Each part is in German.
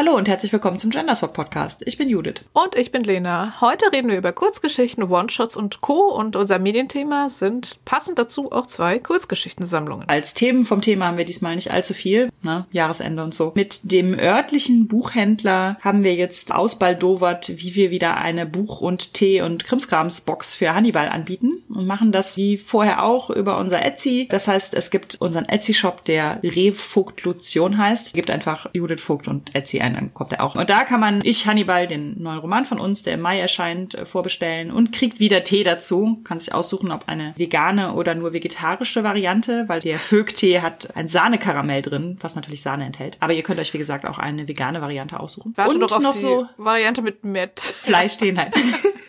Hallo und herzlich willkommen zum Genderswap Podcast. Ich bin Judith. Und ich bin Lena. Heute reden wir über Kurzgeschichten, One-Shots und Co. Und unser Medienthema sind passend dazu auch zwei Kurzgeschichtensammlungen. Als Themen vom Thema haben wir diesmal nicht allzu viel, ne? Jahresende und so. Mit dem örtlichen Buchhändler haben wir jetzt ausbaldowert, wie wir wieder eine Buch- und Tee- und Krimskrams-Box für Hannibal anbieten und machen das wie vorher auch über unser Etsy. Das heißt, es gibt unseren Etsy-Shop, der Revogtlution heißt. Gibt einfach Judith Vogt und Etsy ein, dann kommt er auch. Und da kann man Ich Hannibal, den neuen Roman von uns, der im Mai erscheint, äh, vorbestellen und kriegt wieder Tee dazu. Kann sich aussuchen, ob eine vegane oder nur vegetarische Variante, weil der Fög-Tee hat ein Sahnekaramell drin, was natürlich Sahne enthält. Aber ihr könnt euch, wie gesagt, auch eine vegane Variante aussuchen. Warte und doch auf noch die so Variante mit Met. Fleisch stehen halt.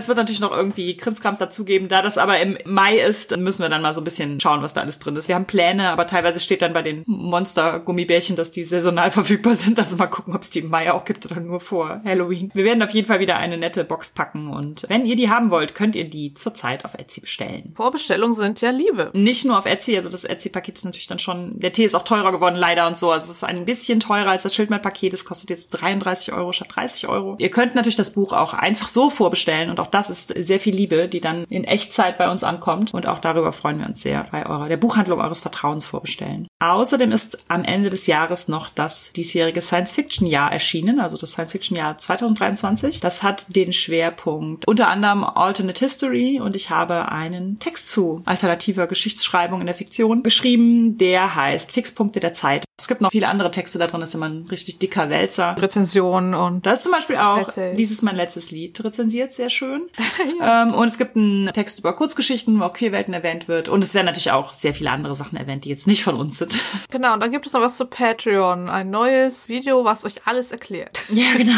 Es wird natürlich noch irgendwie Krimskrams dazugeben. Da das aber im Mai ist, dann müssen wir dann mal so ein bisschen schauen, was da alles drin ist. Wir haben Pläne, aber teilweise steht dann bei den Monster-Gummibärchen, dass die saisonal verfügbar sind. Also mal gucken, ob es die Mai auch gibt oder nur vor Halloween. Wir werden auf jeden Fall wieder eine nette Box packen und wenn ihr die haben wollt, könnt ihr die zurzeit auf Etsy bestellen. Vorbestellungen sind ja Liebe. Nicht nur auf Etsy, also das Etsy-Paket ist natürlich dann schon, der Tee ist auch teurer geworden, leider und so. Also es ist ein bisschen teurer als das Schildmehl-Paket. Es kostet jetzt 33 Euro statt 30 Euro. Ihr könnt natürlich das Buch auch einfach so vorbestellen und auch das ist sehr viel Liebe, die dann in Echtzeit bei uns ankommt und auch darüber freuen wir uns sehr bei eurer, der Buchhandlung eures Vertrauens vorbestellen. Außerdem ist am Ende des Jahres noch das diesjährige Science-Fiction-Jahr erschienen, also das Science-Fiction-Jahr 2023. Das hat den Schwerpunkt unter anderem Alternate History und ich habe einen Text zu alternativer Geschichtsschreibung in der Fiktion geschrieben, der heißt Fixpunkte der Zeit. Es gibt noch viele andere Texte da drin, das ist immer ein richtig dicker Wälzer. Rezensionen und Da ist zum Beispiel auch Essays. dieses mein letztes Lied rezensiert, sehr schön. ähm, und es gibt einen Text über Kurzgeschichten, wo auch Queerwelten erwähnt wird. Und es werden natürlich auch sehr viele andere Sachen erwähnt, die jetzt nicht von uns sind. genau, und dann gibt es noch was zu Patreon. Ein neues Video, was euch alles erklärt. Ja, genau.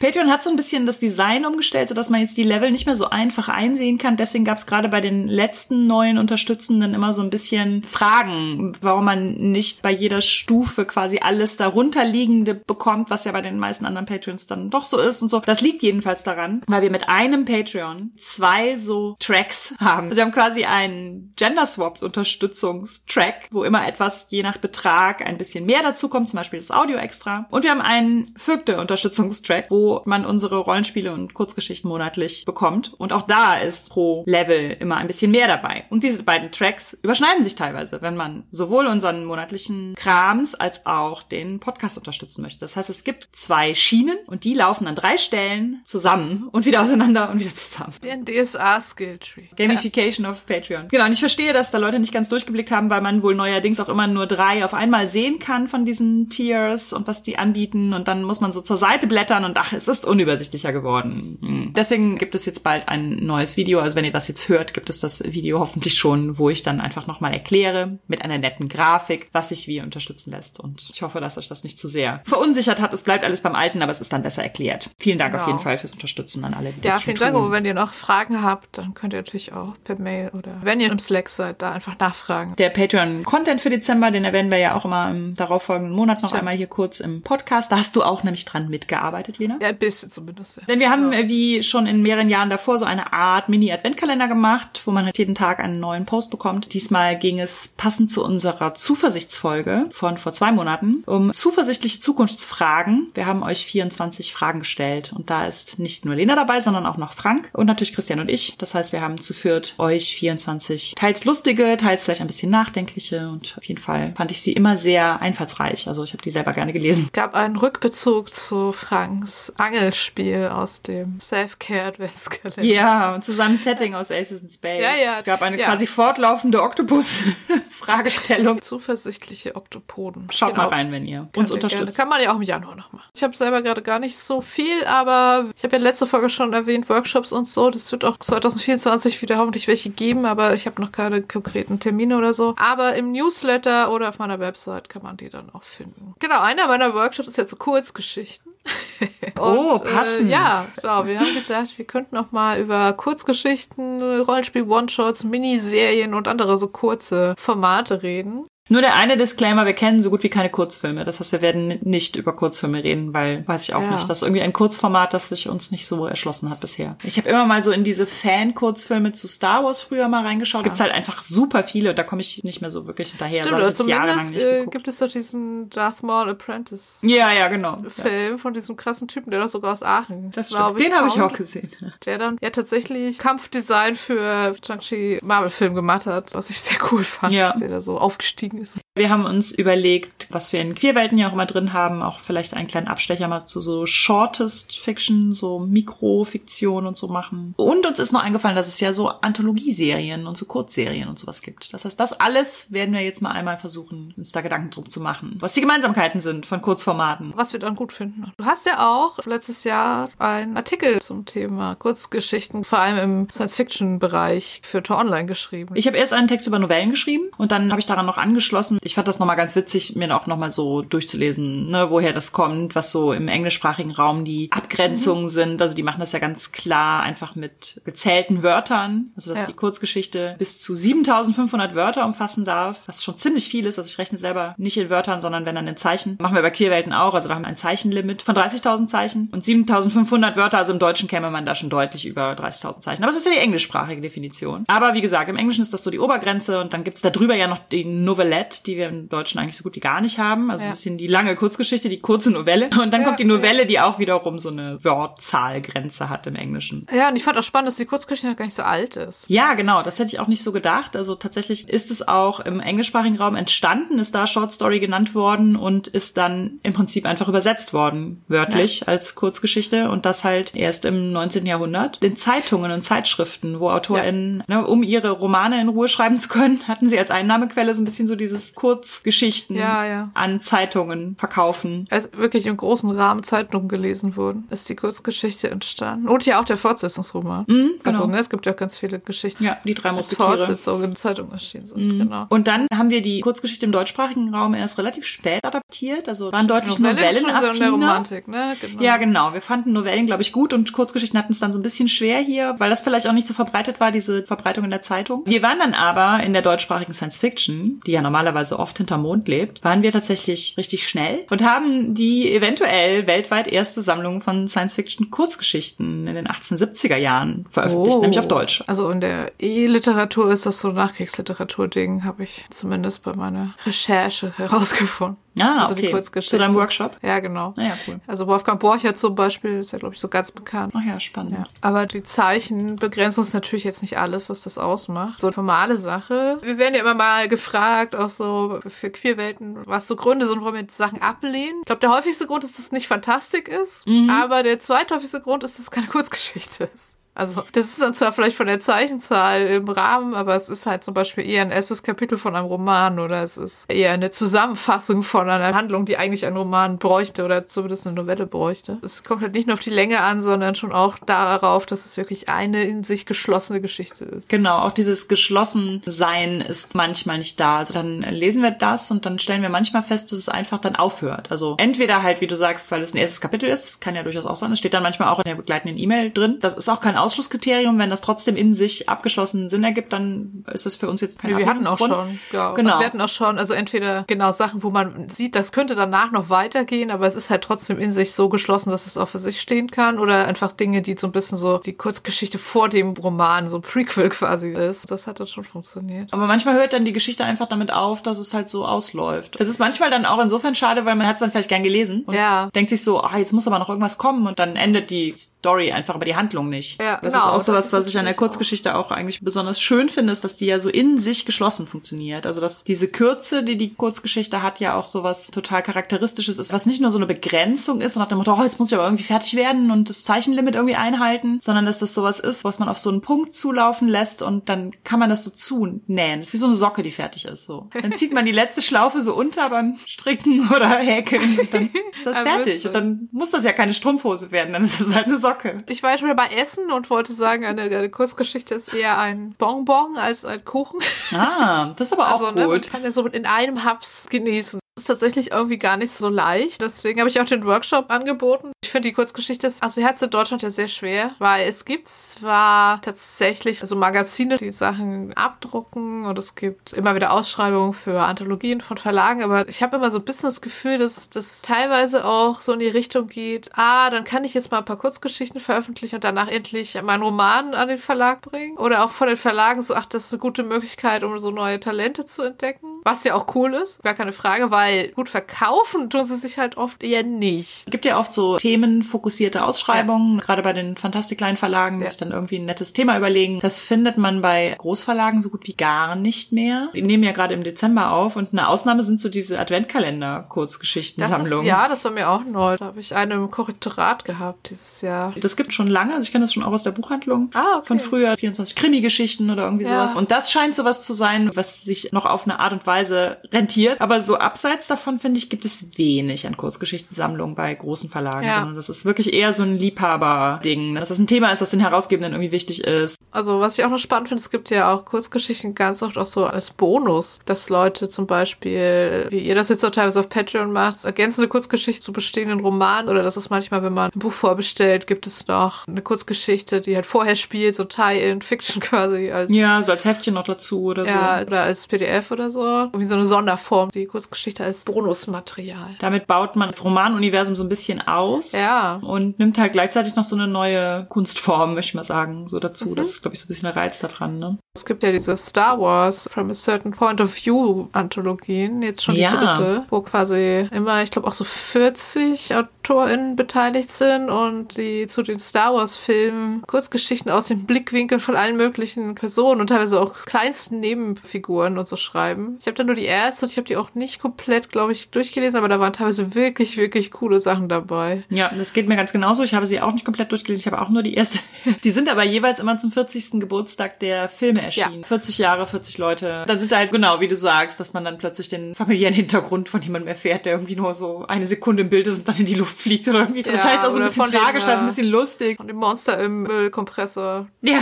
Patreon hat so ein bisschen das Design umgestellt, sodass man jetzt die Level nicht mehr so einfach einsehen kann. Deswegen gab es gerade bei den letzten neuen Unterstützenden immer so ein bisschen Fragen, warum man nicht bei jeder Stufe quasi alles darunterliegende bekommt, was ja bei den meisten anderen Patreons dann doch so ist und so. Das liegt jedenfalls daran, weil wir mit einem Patreon zwei so Tracks haben. Also wir haben quasi einen Gender-Swapped-Unterstützungstrack, wo immer etwas je nach Betrag ein bisschen mehr dazu kommt, zum Beispiel das Audio extra. Und wir haben einen Vögte-Unterstützungstrack, wo man unsere Rollenspiele und Kurzgeschichten monatlich bekommt. Und auch da ist pro Level immer ein bisschen mehr dabei. Und diese beiden Tracks überschneiden sich teilweise, wenn man sowohl unseren monatlichen Krams als auch den Podcast unterstützen möchte. Das heißt, es gibt zwei Schienen und die laufen an drei Stellen zusammen und wieder auseinander und wieder zusammen. Wie ein DSA-Skilltree. Gamification of Patreon. Genau, und ich verstehe, dass da Leute nicht ganz durchgeblickt haben, weil man wohl neuerdings auch immer nur drei auf einmal sehen kann von diesen Tiers und was die anbieten. Und dann muss man so zur Seite blättern und ach, es ist unübersichtlicher geworden. Hm. Deswegen gibt es jetzt bald ein neues Video. Also wenn ihr das jetzt hört, gibt es das Video hoffentlich schon, wo ich dann einfach nochmal erkläre mit einer netten Grafik, was sich wie unterstützen lässt. Und ich hoffe, dass euch das nicht zu sehr verunsichert hat. Es bleibt alles beim Alten, aber es ist dann besser erklärt. Vielen Dank auf Genau. jeden Fall fürs Unterstützen an alle, die Ja, das schon vielen Dank. Und wenn ihr noch Fragen habt, dann könnt ihr natürlich auch per Mail oder wenn ihr im Slack seid, da einfach nachfragen. Der Patreon-Content für Dezember, den erwähnen wir ja auch immer im darauffolgenden Monat noch Stimmt. einmal hier kurz im Podcast. Da hast du auch nämlich dran mitgearbeitet, Lena. Ja, ein bisschen zumindest. Ja. Denn wir haben, äh, wie schon in mehreren Jahren davor, so eine Art Mini-Adventkalender gemacht, wo man halt jeden Tag einen neuen Post bekommt. Diesmal ging es passend zu unserer Zuversichtsfolge von vor zwei Monaten um zuversichtliche Zukunftsfragen. Wir haben euch 24 Fragen gestellt und da ist nicht nur Lena dabei, sondern auch noch Frank und natürlich Christian und ich. Das heißt, wir haben zu viert euch 24 teils lustige, teils vielleicht ein bisschen nachdenkliche und auf jeden Fall fand ich sie immer sehr einfallsreich. Also ich habe die selber gerne gelesen. gab einen Rückbezug zu Franks Angelspiel aus dem Self-Care-Adventskalender. Ja, und zu seinem Setting aus Aces in Space. Ja, ja. Es gab eine Ja. quasi fortlaufende Oktopus-Fragestellung. Zuversichtliche Oktopoden. Schaut Genau. mal rein, wenn ihr uns unterstützt. Gerne. Kann man ja auch im Januar noch machen. Ich habe selber gerade gar nicht so viel, aber ich habe ja letzte Folge schon erwähnt, Workshops und so. Das wird auch 2024 wieder hoffentlich welche geben, aber ich habe noch keine konkreten Termine oder so. Aber im Newsletter oder auf meiner Website kann man die dann auch finden. Genau, einer meiner Workshops ist jetzt so Kurzgeschichten. Oh, passend. Äh, ja, genau. Wir haben gedacht, wir könnten auch mal über Kurzgeschichten, Rollenspiel, One-Shots, Miniserien und andere so kurze Formate reden. Nur der eine Disclaimer, wir kennen so gut wie keine Kurzfilme. Das heißt, wir werden nicht über Kurzfilme reden, weil weiß ich auch Ja. nicht. Das ist irgendwie ein Kurzformat, das sich uns nicht so erschlossen hat bisher. Ich habe immer mal so in diese Fan-Kurzfilme zu Star Wars früher mal reingeschaut. Gibt's halt einfach super viele und da komme ich nicht mehr so wirklich hinterher. Stimmt, oder zumindest äh, gibt es doch diesen Darth Maul Apprentice. Ja, ja, genau. Ja. Film von diesem krassen Typen, der doch sogar aus Aachen, Das glaub stimmt. Den habe ich auch gesehen. Der dann ja tatsächlich Kampfdesign für Shang-Chi Marvel-Film gemacht hat, was ich sehr cool fand, Ja. dass der da so aufgestiegen ist. Wir haben uns überlegt, was wir in Queerwelten ja auch immer drin haben, auch vielleicht einen kleinen Abstecher mal zu so Shortest Fiction, so Mikrofiktion und so machen. Und uns ist noch eingefallen, dass es ja so Anthologieserien und so Kurzserien und sowas gibt. Das heißt, das alles werden wir jetzt mal einmal versuchen, uns da Gedanken drum zu machen. Was die Gemeinsamkeiten sind von Kurzformaten. Was wir dann gut finden. Du hast ja auch letztes Jahr einen Artikel zum Thema Kurzgeschichten, vor allem im Science-Fiction-Bereich für Tor Online geschrieben. Ich habe erst einen Text über Novellen geschrieben und dann habe ich daran noch angeschlossen. Ich fand das nochmal ganz witzig, mir auch nochmal so durchzulesen, ne, woher das kommt, was so im englischsprachigen Raum die Abgrenzungen sind. Also die machen das ja ganz klar einfach mit gezählten Wörtern. Also dass Ja. die Kurzgeschichte bis zu 7500 Wörter umfassen darf, was schon ziemlich viel ist. Also ich rechne selber nicht in Wörtern, sondern wenn dann in Zeichen. Machen wir bei Queerwelten auch. Also da haben wir ein Zeichenlimit von 30.000 Zeichen und 7500 Wörter. Also im Deutschen käme man da schon deutlich über 30.000 Zeichen. Aber es ist ja die englischsprachige Definition. Aber wie gesagt, im Englischen ist das so die Obergrenze und dann gibt's da drüber ja noch die Novelette, die wir im Deutschen eigentlich so gut wie gar nicht haben. Also Ja. ein bisschen die lange Kurzgeschichte, die kurze Novelle. Und dann Ja, kommt die Novelle, die auch wiederum so eine Wortzahlgrenze hat im Englischen. ja, und ich fand auch spannend, dass die Kurzgeschichte noch gar nicht so alt ist. Ja, genau, das hätte ich auch nicht so gedacht. Also tatsächlich ist es auch im englischsprachigen Raum entstanden, ist da Short Story genannt worden und ist dann im Prinzip einfach übersetzt worden, wörtlich als Kurzgeschichte und das halt erst im 19. Jahrhundert. Den Zeitungen und Zeitschriften, wo AutorInnen, ne, um ihre Romane in Ruhe schreiben zu können, hatten sie als Einnahmequelle so ein bisschen so dieses Kurzgeschichten Ja, ja. an Zeitungen verkaufen. Als wirklich im großen Rahmen Zeitungen gelesen wurden, ist die Kurzgeschichte entstanden. Und ja auch der Fortsetzungsroman. Mhm, genau. Also, ne, es gibt ja auch ganz viele Geschichten, Ja, die drei Musketiere. Mhm. Fortsetzungen in Zeitungen erschienen sind. Genau. Und dann haben wir die Kurzgeschichte im deutschsprachigen Raum erst relativ spät adaptiert, also waren deutlich Novelle ist schon so in der novellenaffiner. Romantik, ne? Genau. Ja, genau. Wir fanden Novellen, glaube ich, gut und Kurzgeschichten hatten es dann so ein bisschen schwer hier, weil das vielleicht auch nicht so verbreitet war, diese Verbreitung in der Zeitung. Wir waren dann aber in der deutschsprachigen Science Fiction, die ja normalerweise oft hinterm Mond lebt, waren wir tatsächlich richtig schnell und haben die eventuell weltweit erste Sammlung von Science Fiction Kurzgeschichten in den 1870er Jahren veröffentlicht, Oh. nämlich auf Deutsch. Also in der E-Literatur ist das so ein Nachkriegsliteratur-Ding, habe ich zumindest bei meiner Recherche herausgefunden. Ah, also die okay. Kurzgeschichte. Zu deinem Workshop? Ja, genau. Naja, cool. Also Wolfgang Borchert zum Beispiel ist ja, glaube ich, so ganz bekannt. Ach ja, spannend. Ja. Aber die Zeichen begrenzen uns natürlich jetzt nicht alles, was das ausmacht. So eine formale Sache. Wir werden ja immer mal gefragt, auch so für Queerwelten, was so Gründe sind, warum wir Sachen ablehnen. Ich glaube, der häufigste Grund ist, dass es nicht Fantastik ist. Aber der zweithäufigste Grund ist, dass es keine Kurzgeschichte ist. Also, das ist dann zwar vielleicht von der Zeichenzahl im Rahmen, aber es ist halt zum Beispiel eher ein erstes Kapitel von einem Roman oder es ist eher eine Zusammenfassung von einer Handlung, die eigentlich ein Roman bräuchte oder zumindest eine Novelle bräuchte. Es kommt halt nicht nur auf die Länge an, sondern schon auch darauf, dass es wirklich eine in sich geschlossene Geschichte ist. Genau, auch dieses Geschlossensein ist manchmal nicht da. Also dann lesen wir das und dann stellen wir manchmal fest, dass es einfach dann aufhört. Also entweder halt, wie du sagst, weil es ein erstes Kapitel ist, das kann ja durchaus auch sein, das steht dann manchmal auch in der begleitenden E-Mail drin. Das ist auch kein Ausschlusskriterium, wenn das trotzdem in sich abgeschlossenen Sinn ergibt, dann ist das für uns jetzt kein wir hatten auch schon, ja, Genau. Also wir hatten auch schon, also entweder genau Sachen, wo man sieht, das könnte danach noch weitergehen, aber es ist halt trotzdem in sich so geschlossen, dass es auch für sich stehen kann oder einfach Dinge, die so ein bisschen so die Kurzgeschichte vor dem Roman, so ein Prequel quasi ist. Das hat dann schon funktioniert. Aber manchmal hört dann die Geschichte einfach damit auf, dass es halt so ausläuft. Es ist manchmal dann auch insofern schade, weil man hat es dann vielleicht gern gelesen und Ja. denkt sich so, ah, jetzt muss aber noch irgendwas kommen und dann endet die Story einfach, aber die Handlung nicht. Ja, das genau, ist auch so das was, was ich an der natürlich auch. Kurzgeschichte auch eigentlich besonders schön finde, ist, dass die ja so in sich geschlossen funktioniert. Also dass diese Kürze, die die Kurzgeschichte hat, ja auch so was total charakteristisches ist, was nicht nur so eine Begrenzung ist und nach dem Motto, oh, jetzt muss ich aber irgendwie fertig werden und das Zeichenlimit irgendwie einhalten, sondern dass das sowas ist, was man auf so einen Punkt zulaufen lässt und dann kann man das so zunähen. Das ist wie so eine Socke, die fertig ist. So. Dann zieht man die letzte Schlaufe so unter beim Stricken oder Häkeln und dann ist das fertig. Und dann muss das ja keine Strumpfhose werden, dann ist das halt eine Socke. Ich war schon wieder bei Essen und wollte sagen, eine, eine Kurzgeschichte ist eher ein Bonbon als ein Kuchen. Ah, das ist aber auch Also, ne, man gut. kann ja so in einem Haps genießen. Ist tatsächlich irgendwie gar nicht so leicht. Deswegen habe ich auch den Workshop angeboten. Ich finde die Kurzgeschichte, also sie hat es in Deutschland ja sehr schwer, weil es gibt zwar tatsächlich also Magazine, die Sachen abdrucken und es gibt immer wieder Ausschreibungen für Anthologien von Verlagen, aber ich habe immer so ein bisschen das Gefühl, dass das teilweise auch so in die Richtung geht, ah, dann kann ich jetzt mal ein paar Kurzgeschichten veröffentlichen und danach endlich meinen Roman an den Verlag bringen. Oder auch von den Verlagen so, ach, das ist eine gute Möglichkeit, um so neue Talente zu entdecken. Was ja auch cool ist, gar keine Frage, weil gut verkaufen tun sie sich halt oft eher nicht. Es gibt ja oft so themenfokussierte Ausschreibungen, ja. gerade bei den fantastiklein Verlagen, ja. sich dann irgendwie ein nettes Thema überlegen. Das findet man bei Großverlagen so gut wie gar nicht mehr. Die nehmen ja gerade im Dezember auf und eine Ausnahme sind so diese Adventkalender-Kurzgeschichtensammlungen. Ja, das war mir auch neu. Da habe ich eine im Korrektorat gehabt dieses Jahr. Das gibt schon lange, also ich kenne das schon auch aus der Buchhandlung ah, okay. von früher, 24 Krimi-Geschichten oder irgendwie ja. sowas. Und das scheint sowas zu sein, was sich noch auf eine Art und Weise rentiert. Aber so abseits davon, finde ich, gibt es wenig an Kurzgeschichtensammlungen bei großen Verlagen, ja. sondern das ist wirklich eher so ein Liebhaber-Ding. Dass das ein Thema ist, was den Herausgebenden irgendwie wichtig ist. Also, was ich auch noch spannend finde, es gibt ja auch Kurzgeschichten ganz oft auch so als Bonus, dass Leute zum Beispiel, wie ihr das jetzt so teilweise auf Patreon macht, ergänzende Kurzgeschichte zu bestehenden Romanen oder das ist manchmal, wenn man ein Buch vorbestellt, gibt es noch eine Kurzgeschichte, die halt vorher spielt, so Tie-in Fiction quasi als. Ja, so als Heftchen noch dazu oder so. Ja, oder als PDF oder so. Irgendwie so eine Sonderform, die Kurzgeschichte als Bonusmaterial. Damit baut man das Romanuniversum so ein bisschen aus. Ja. Und nimmt halt gleichzeitig noch so eine neue Kunstform, möchte ich mal sagen, so dazu. Mhm. Das ist, glaube ich, so ein bisschen der Reiz daran, ne? Es gibt ja diese Star Wars From a Certain Point of View Anthologien, jetzt schon die ja. dritte, wo quasi immer, ich glaube, auch so 40 AutorInnen beteiligt sind und die zu den Star Wars Filmen Kurzgeschichten aus den Blickwinkeln von allen möglichen Personen und teilweise auch kleinsten Nebenfiguren und so schreiben. Ich habe da nur die erste und ich habe die auch nicht komplett, glaube ich, durchgelesen, aber da waren teilweise wirklich, wirklich coole Sachen dabei. Ja, das geht mir ganz genauso. Ich habe sie auch nicht komplett durchgelesen. Ich habe auch nur die erste. Die sind aber jeweils immer zum 40. Geburtstag der Filme erschienen. Ja. 40 Jahre, 40 Leute. Dann sind da halt genau, wie du sagst, dass man dann plötzlich den familiären Hintergrund von jemandem erfährt, der irgendwie nur so eine Sekunde im Bild ist und dann in die Luft fliegt oder irgendwie. Also ja, teils auch so ein bisschen tragisch, teils ein bisschen lustig. Und dem Monster im Müllkompressor. Ja.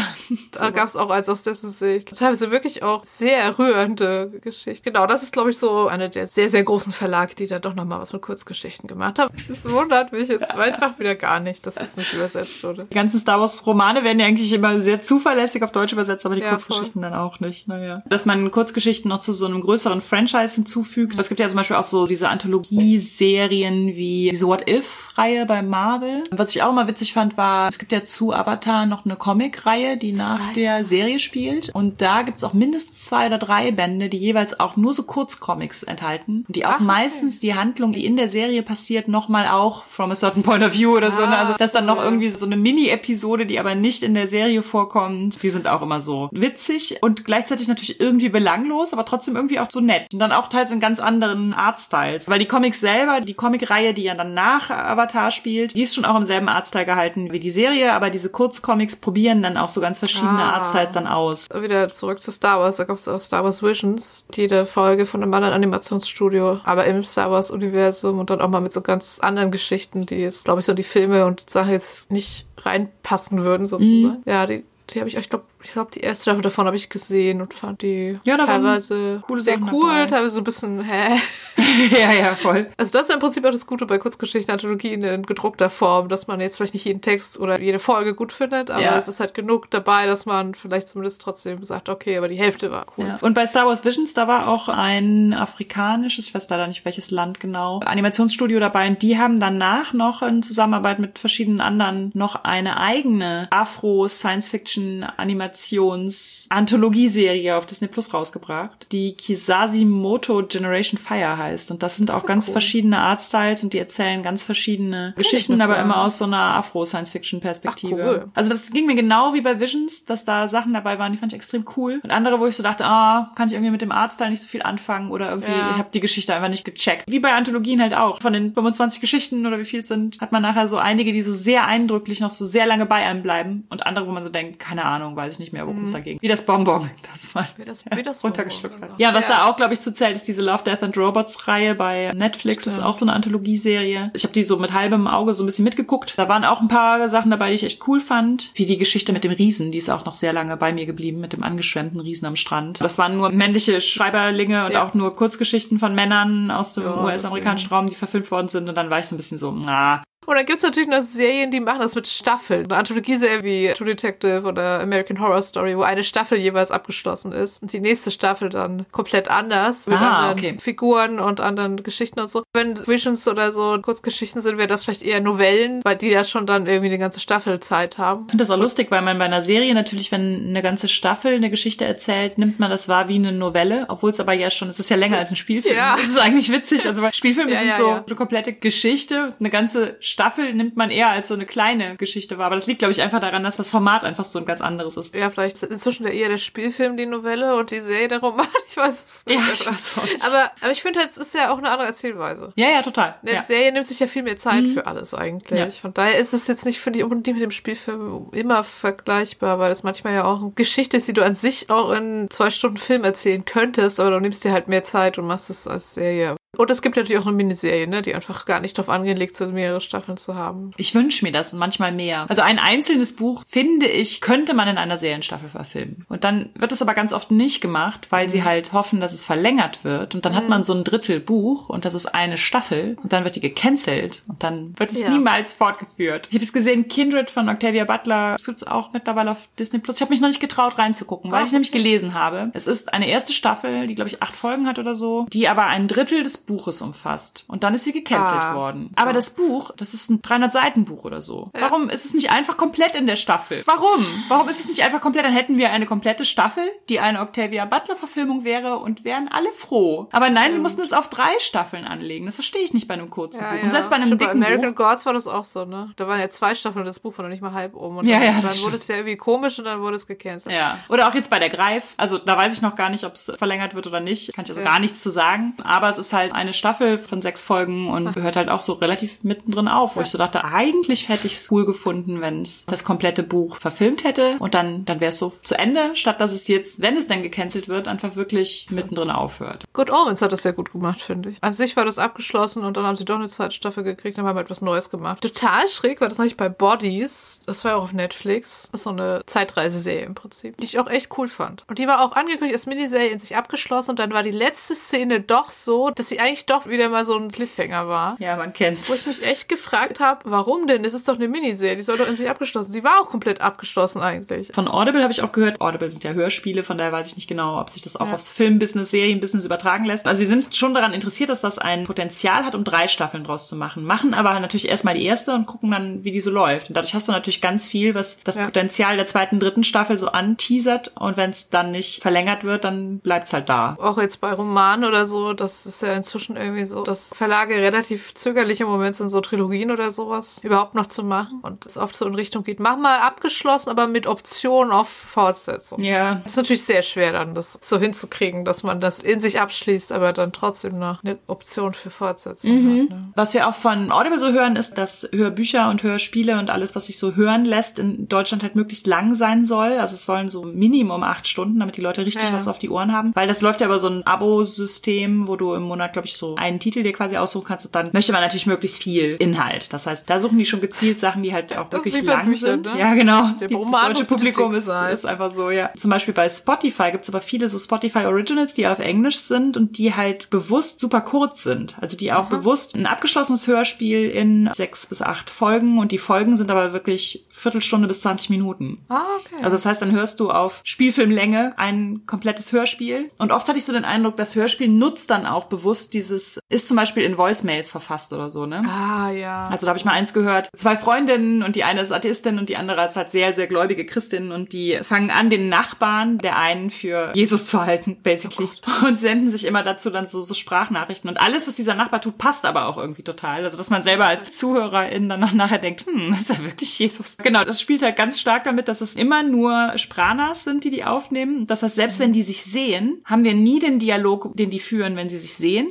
Da gab es auch als aus dessen Sicht. Teilweise wirklich auch sehr rührende Geschichte. Genau, das ist, glaube ich, so eine der sehr, sehr großen Verlage, die da doch nochmal was mit Kurzgeschichten gemacht haben. Das wundert mich jetzt einfach wieder gar nicht, dass es nicht übersetzt wurde. Die ganzen Star Wars Romane werden ja eigentlich immer sehr zuverlässig auf Deutsch übersetzt, aber die ja, Kurzgeschichten voll. dann auch nicht. Naja. Dass man Kurzgeschichten noch zu so einem größeren Franchise hinzufügt. Es gibt ja zum Beispiel auch so diese Anthologie-Serien wie diese What If-Reihe bei Marvel. Was ich auch immer witzig fand, war, es gibt ja zu Avatar noch eine Comic-Reihe, die nach ah, der Serie spielt. Und da gibt's auch mindestens zwei oder drei Bände, die jeweils auch nur so Kurzcomics enthalten. Die auch Ach, meistens okay. die Handlung, die in der Serie passiert, nochmal auch from a certain point of view oder ah, so. Ne? Also das ist dann noch irgendwie so eine Mini-Episode, die aber nicht in der Serie vorkommt. Die sind auch immer so witzig und gleichzeitig natürlich irgendwie belanglos, aber trotzdem irgendwie auch so nett. Und dann auch teils in ganz anderen Artstyles. Weil die Comics selber, die Comic-Reihe, die ja dann nach Avatar spielt, die ist schon auch im selben Artstyle gehalten wie die Serie, aber diese Kurzcomics probieren dann auch so ganz verschiedene ah. Artstyles dann aus. Wieder zurück zu Star Wars. Da gab es auch Star Wars Visions, jede Folge von einem anderen Animationsstudio, aber im Star Wars-Universum und dann auch mal mit so ganz anderen Geschichten, die jetzt, glaube ich, so die Filme und Sachen jetzt nicht reinpassen würden, sozusagen. Mhm. Ja, die, die habe ich, ich glaube, ich glaube, die erste Staffel davon habe ich gesehen und fand die ja, teilweise coole sehr Sachen cool, dabei. teilweise so ein bisschen, hä? ja, ja, voll. Also das ist im Prinzip auch das Gute bei Kurzgeschichten, Anthologien in gedruckter Form, dass man jetzt vielleicht nicht jeden Text oder jede Folge gut findet, aber ja. es ist halt genug dabei, dass man vielleicht zumindest trotzdem sagt, okay, aber die Hälfte war cool. Ja. Und bei Star Wars Visions, da war auch ein afrikanisches, ich weiß leider nicht welches Land genau, Animationsstudio dabei und die haben danach noch in Zusammenarbeit mit verschiedenen anderen noch eine eigene Afro-Science-Fiction-Animation Animations-Anthologieserie auf Disney Plus rausgebracht, die Kisasimoto Generation Fire heißt. Und das sind das auch ganz cool. verschiedene Artstyles und die erzählen ganz verschiedene Kenn Geschichten, aber immer aus so einer Afro-Science-Fiction-Perspektive. Cool. Also das ging mir genau wie bei Visions, dass da Sachen dabei waren, die fand ich extrem cool. Und andere, wo ich so dachte, ah, kann ich irgendwie mit dem Artstyle nicht so viel anfangen oder irgendwie, ja. ich habe die Geschichte einfach nicht gecheckt. Wie bei Anthologien halt auch. Von den 25 Geschichten oder wie viel es sind, hat man nachher so einige, die so sehr eindrücklich noch so sehr lange bei einem bleiben und andere, wo man so denkt, keine Ahnung, weiß ich nicht nicht mehr, worum es da ging. Wie das Bonbon, das man Wie das, wie das runtergeschluckt Bonbon, hat. genau. Ja, was da auch, glaube ich, zu zählt, ist diese Love, Death and Robots Reihe bei Netflix. Das ist Stimmt. auch so eine Anthologieserie. Ich habe die so mit halbem Auge so ein bisschen mitgeguckt. Da waren auch ein paar Sachen dabei, die ich echt cool fand. Wie die Geschichte mit dem Riesen, die ist auch noch sehr lange bei mir geblieben, mit dem angeschwemmten Riesen am Strand. Das waren nur männliche Schreiberlinge und Ja. auch nur Kurzgeschichten von Männern aus dem Ja, US-amerikanischen Raum, die verfilmt worden sind. Und dann war ich so ein bisschen so, na, Und dann gibt's natürlich noch Serien, die machen das mit Staffeln. Eine Anthologieserie wie True Detective oder American Horror Story, wo eine Staffel jeweils abgeschlossen ist und die nächste Staffel dann komplett anders mit Ah, anderen okay. Figuren und anderen Geschichten und so. Wenn Visions oder so Kurzgeschichten sind, wäre das vielleicht eher Novellen, weil die ja schon dann irgendwie eine ganze Staffel Zeit haben. Ich finde das auch lustig, weil man bei einer Serie natürlich, wenn eine ganze Staffel eine Geschichte erzählt, nimmt man das wahr wie eine Novelle, obwohl es aber ja schon, es ist ja länger als ein Spielfilm. Ja. Das ist eigentlich witzig. Also Spielfilme Ja, sind ja, so eine komplette Geschichte. Eine ganze Staffel nimmt man eher als so eine kleine Geschichte wahr. Aber das liegt, glaube ich, einfach daran, dass das Format einfach so ein ganz anderes ist. Ja, vielleicht ist inzwischen eher der Spielfilm die Novelle und die Serie der Roman. Ich weiß es nicht. Ja, ich weiß auch nicht. Aber, aber ich finde halt, es ist ja auch eine andere Erzählweise. Ja, ja, total. Eine Ja. Serie nimmt sich ja viel mehr Zeit für alles eigentlich. Ja. Von daher ist es jetzt nicht, finde ich, unbedingt mit dem Spielfilm immer vergleichbar, weil das manchmal ja auch eine Geschichte ist, die du an sich auch in zwei Stunden Film erzählen könntest, aber du nimmst dir halt mehr Zeit und machst es als Serie. Und es gibt natürlich auch eine Miniserie, ne, die einfach gar nicht darauf angelegt sind, mehrere Staffeln zu haben. Ich wünsche mir das manchmal mehr. Also ein einzelnes Buch, finde ich, könnte man in einer Serienstaffel verfilmen. Und dann wird es aber ganz oft nicht gemacht, weil sie halt hoffen, dass es verlängert wird. Und dann hat man so ein Drittel Buch und das ist eine Staffel und dann wird die gecancelt und dann wird es Ja. niemals fortgeführt. Ich habe es gesehen, Kindred von Octavia Butler das gibt's auch mittlerweile auf Disney Plus. Ich habe mich noch nicht getraut reinzugucken, weil Ah, ich nämlich gelesen habe. Es ist eine erste Staffel, die glaube ich acht Folgen hat oder so, die aber ein Drittel des Buches umfasst. Und dann ist sie gecancelt Ah. worden. Aber das Buch, das ist ein 300 Seiten Buch oder so. Warum ist es nicht einfach komplett in der Staffel? Warum? Warum ist es nicht einfach komplett? Dann hätten wir eine komplette Staffel, die eine Octavia Butler Verfilmung wäre und wären alle froh. Aber nein, sie mussten es auf drei Staffeln anlegen. Das verstehe ich nicht bei einem kurzen Buch. Und selbst bei einem Stimmt, dicken bei American Buch. Gods war das auch so, ne? Da waren ja zwei Staffeln und das Buch war noch nicht mal halb um. Und Ja, dann, ja, dann wurde es ja irgendwie komisch und dann wurde es gecancelt. Ja. Oder auch jetzt bei der Greif. Also da weiß ich noch gar nicht, ob es verlängert wird oder nicht. Kann ich also Ja. gar nichts zu sagen. Aber es ist halt eine Staffel von sechs Folgen und hört halt auch so relativ mittendrin auf, wo ich so dachte, eigentlich hätte ich es cool gefunden, wenn es das komplette Buch verfilmt hätte und dann, dann wäre es so zu Ende, statt dass es jetzt, wenn es dann gecancelt wird, einfach wirklich mittendrin aufhört. Good Omens hat das sehr gut gemacht, finde ich. An sich war das abgeschlossen und dann haben sie doch eine zweite Staffel gekriegt und haben etwas Neues gemacht. Total schräg war das eigentlich bei Bodies. Das war ja auch auf Netflix. Das ist so eine Zeitreiseserie im Prinzip, die ich auch echt cool fand. Und die war auch angekündigt als Miniserie in sich abgeschlossen und dann war die letzte Szene doch so, dass sie eigentlich doch wieder mal so ein Cliffhanger war. Ja, man kennt's. Wo ich mich echt gefragt habe, warum denn? Es ist doch eine Miniserie, die soll doch in sich abgeschlossen. Sie war auch komplett abgeschlossen eigentlich. Von Audible habe ich auch gehört. Audible sind ja Hörspiele, von daher weiß ich nicht genau, ob sich das auch aufs Filmbusiness, Serienbusiness übertragen lässt. Also sie sind schon daran interessiert, dass das ein Potenzial hat, um drei Staffeln draus zu machen. Machen aber natürlich erstmal die erste und gucken dann, wie die so läuft. Und dadurch hast du natürlich ganz viel, was das Ja. Potenzial der zweiten, dritten Staffel so anteasert. Und wenn es dann nicht verlängert wird, dann bleibt's halt da. Auch jetzt bei Romanen oder so, das ist ja inzwischen irgendwie so, dass Verlage relativ zögerlich im Moment sind, so Trilogien oder sowas überhaupt noch zu machen. Und es oft so in Richtung geht, mach mal abgeschlossen, aber mit Option auf Fortsetzung. Ja. Das ist natürlich sehr schwer dann, das so hinzukriegen, dass man das in sich abschließt, aber dann trotzdem noch eine Option für Fortsetzung hat. Ne? Was wir auch von Audible so hören, ist, dass Hörbücher und Hörspiele und alles, was sich so hören lässt, in Deutschland halt möglichst lang sein soll. Also es sollen so Minimum acht Stunden, damit die Leute richtig Ja. was auf die Ohren haben. Weil das läuft ja über so ein Abo-System, wo du im Monat, glaube ich, so einen Titel dir quasi aussuchen kannst. Und dann möchte man natürlich möglichst viel Inhalt. Das heißt, da suchen die schon gezielt Sachen, die halt auch Das wirklich lang Büchern, sind. ne? Ja, genau. Der Die, das deutsche Publikum ist, ist einfach so, ja. Zum Beispiel bei Spotify gibt's aber viele so Spotify Originals, die auf Englisch sind und die halt bewusst super kurz sind. Also die auch bewusst ein abgeschlossenes Hörspiel in sechs bis acht Folgen und die Folgen sind aber wirklich Viertelstunde bis 20 Minuten. Ah, okay. Also das heißt, dann hörst du auf Spielfilmlänge ein komplettes Hörspiel. Und oft hatte ich so den Eindruck, das Hörspiel nutzt dann auch bewusst dieses, ist zum Beispiel in Voicemails verfasst oder so, ne? ah, ja. Also da habe ich mal eins gehört, zwei Freundinnen und die eine ist Atheistin und die andere ist halt sehr, sehr gläubige Christin und die fangen an, den Nachbarn der einen für Jesus zu halten, basically. und senden sich immer dazu dann so, so Sprachnachrichten. Und alles, was dieser Nachbar tut, passt aber auch irgendwie total. Also dass man selber als Zuhörerin dann nachher denkt, hm, ist er wirklich Jesus? Genau, das spielt halt ganz stark damit, dass es immer nur Sprachnas sind, die die aufnehmen. Das heißt, selbst wenn die sich sehen, haben wir nie den Dialog, den die führen, wenn sie sich sehen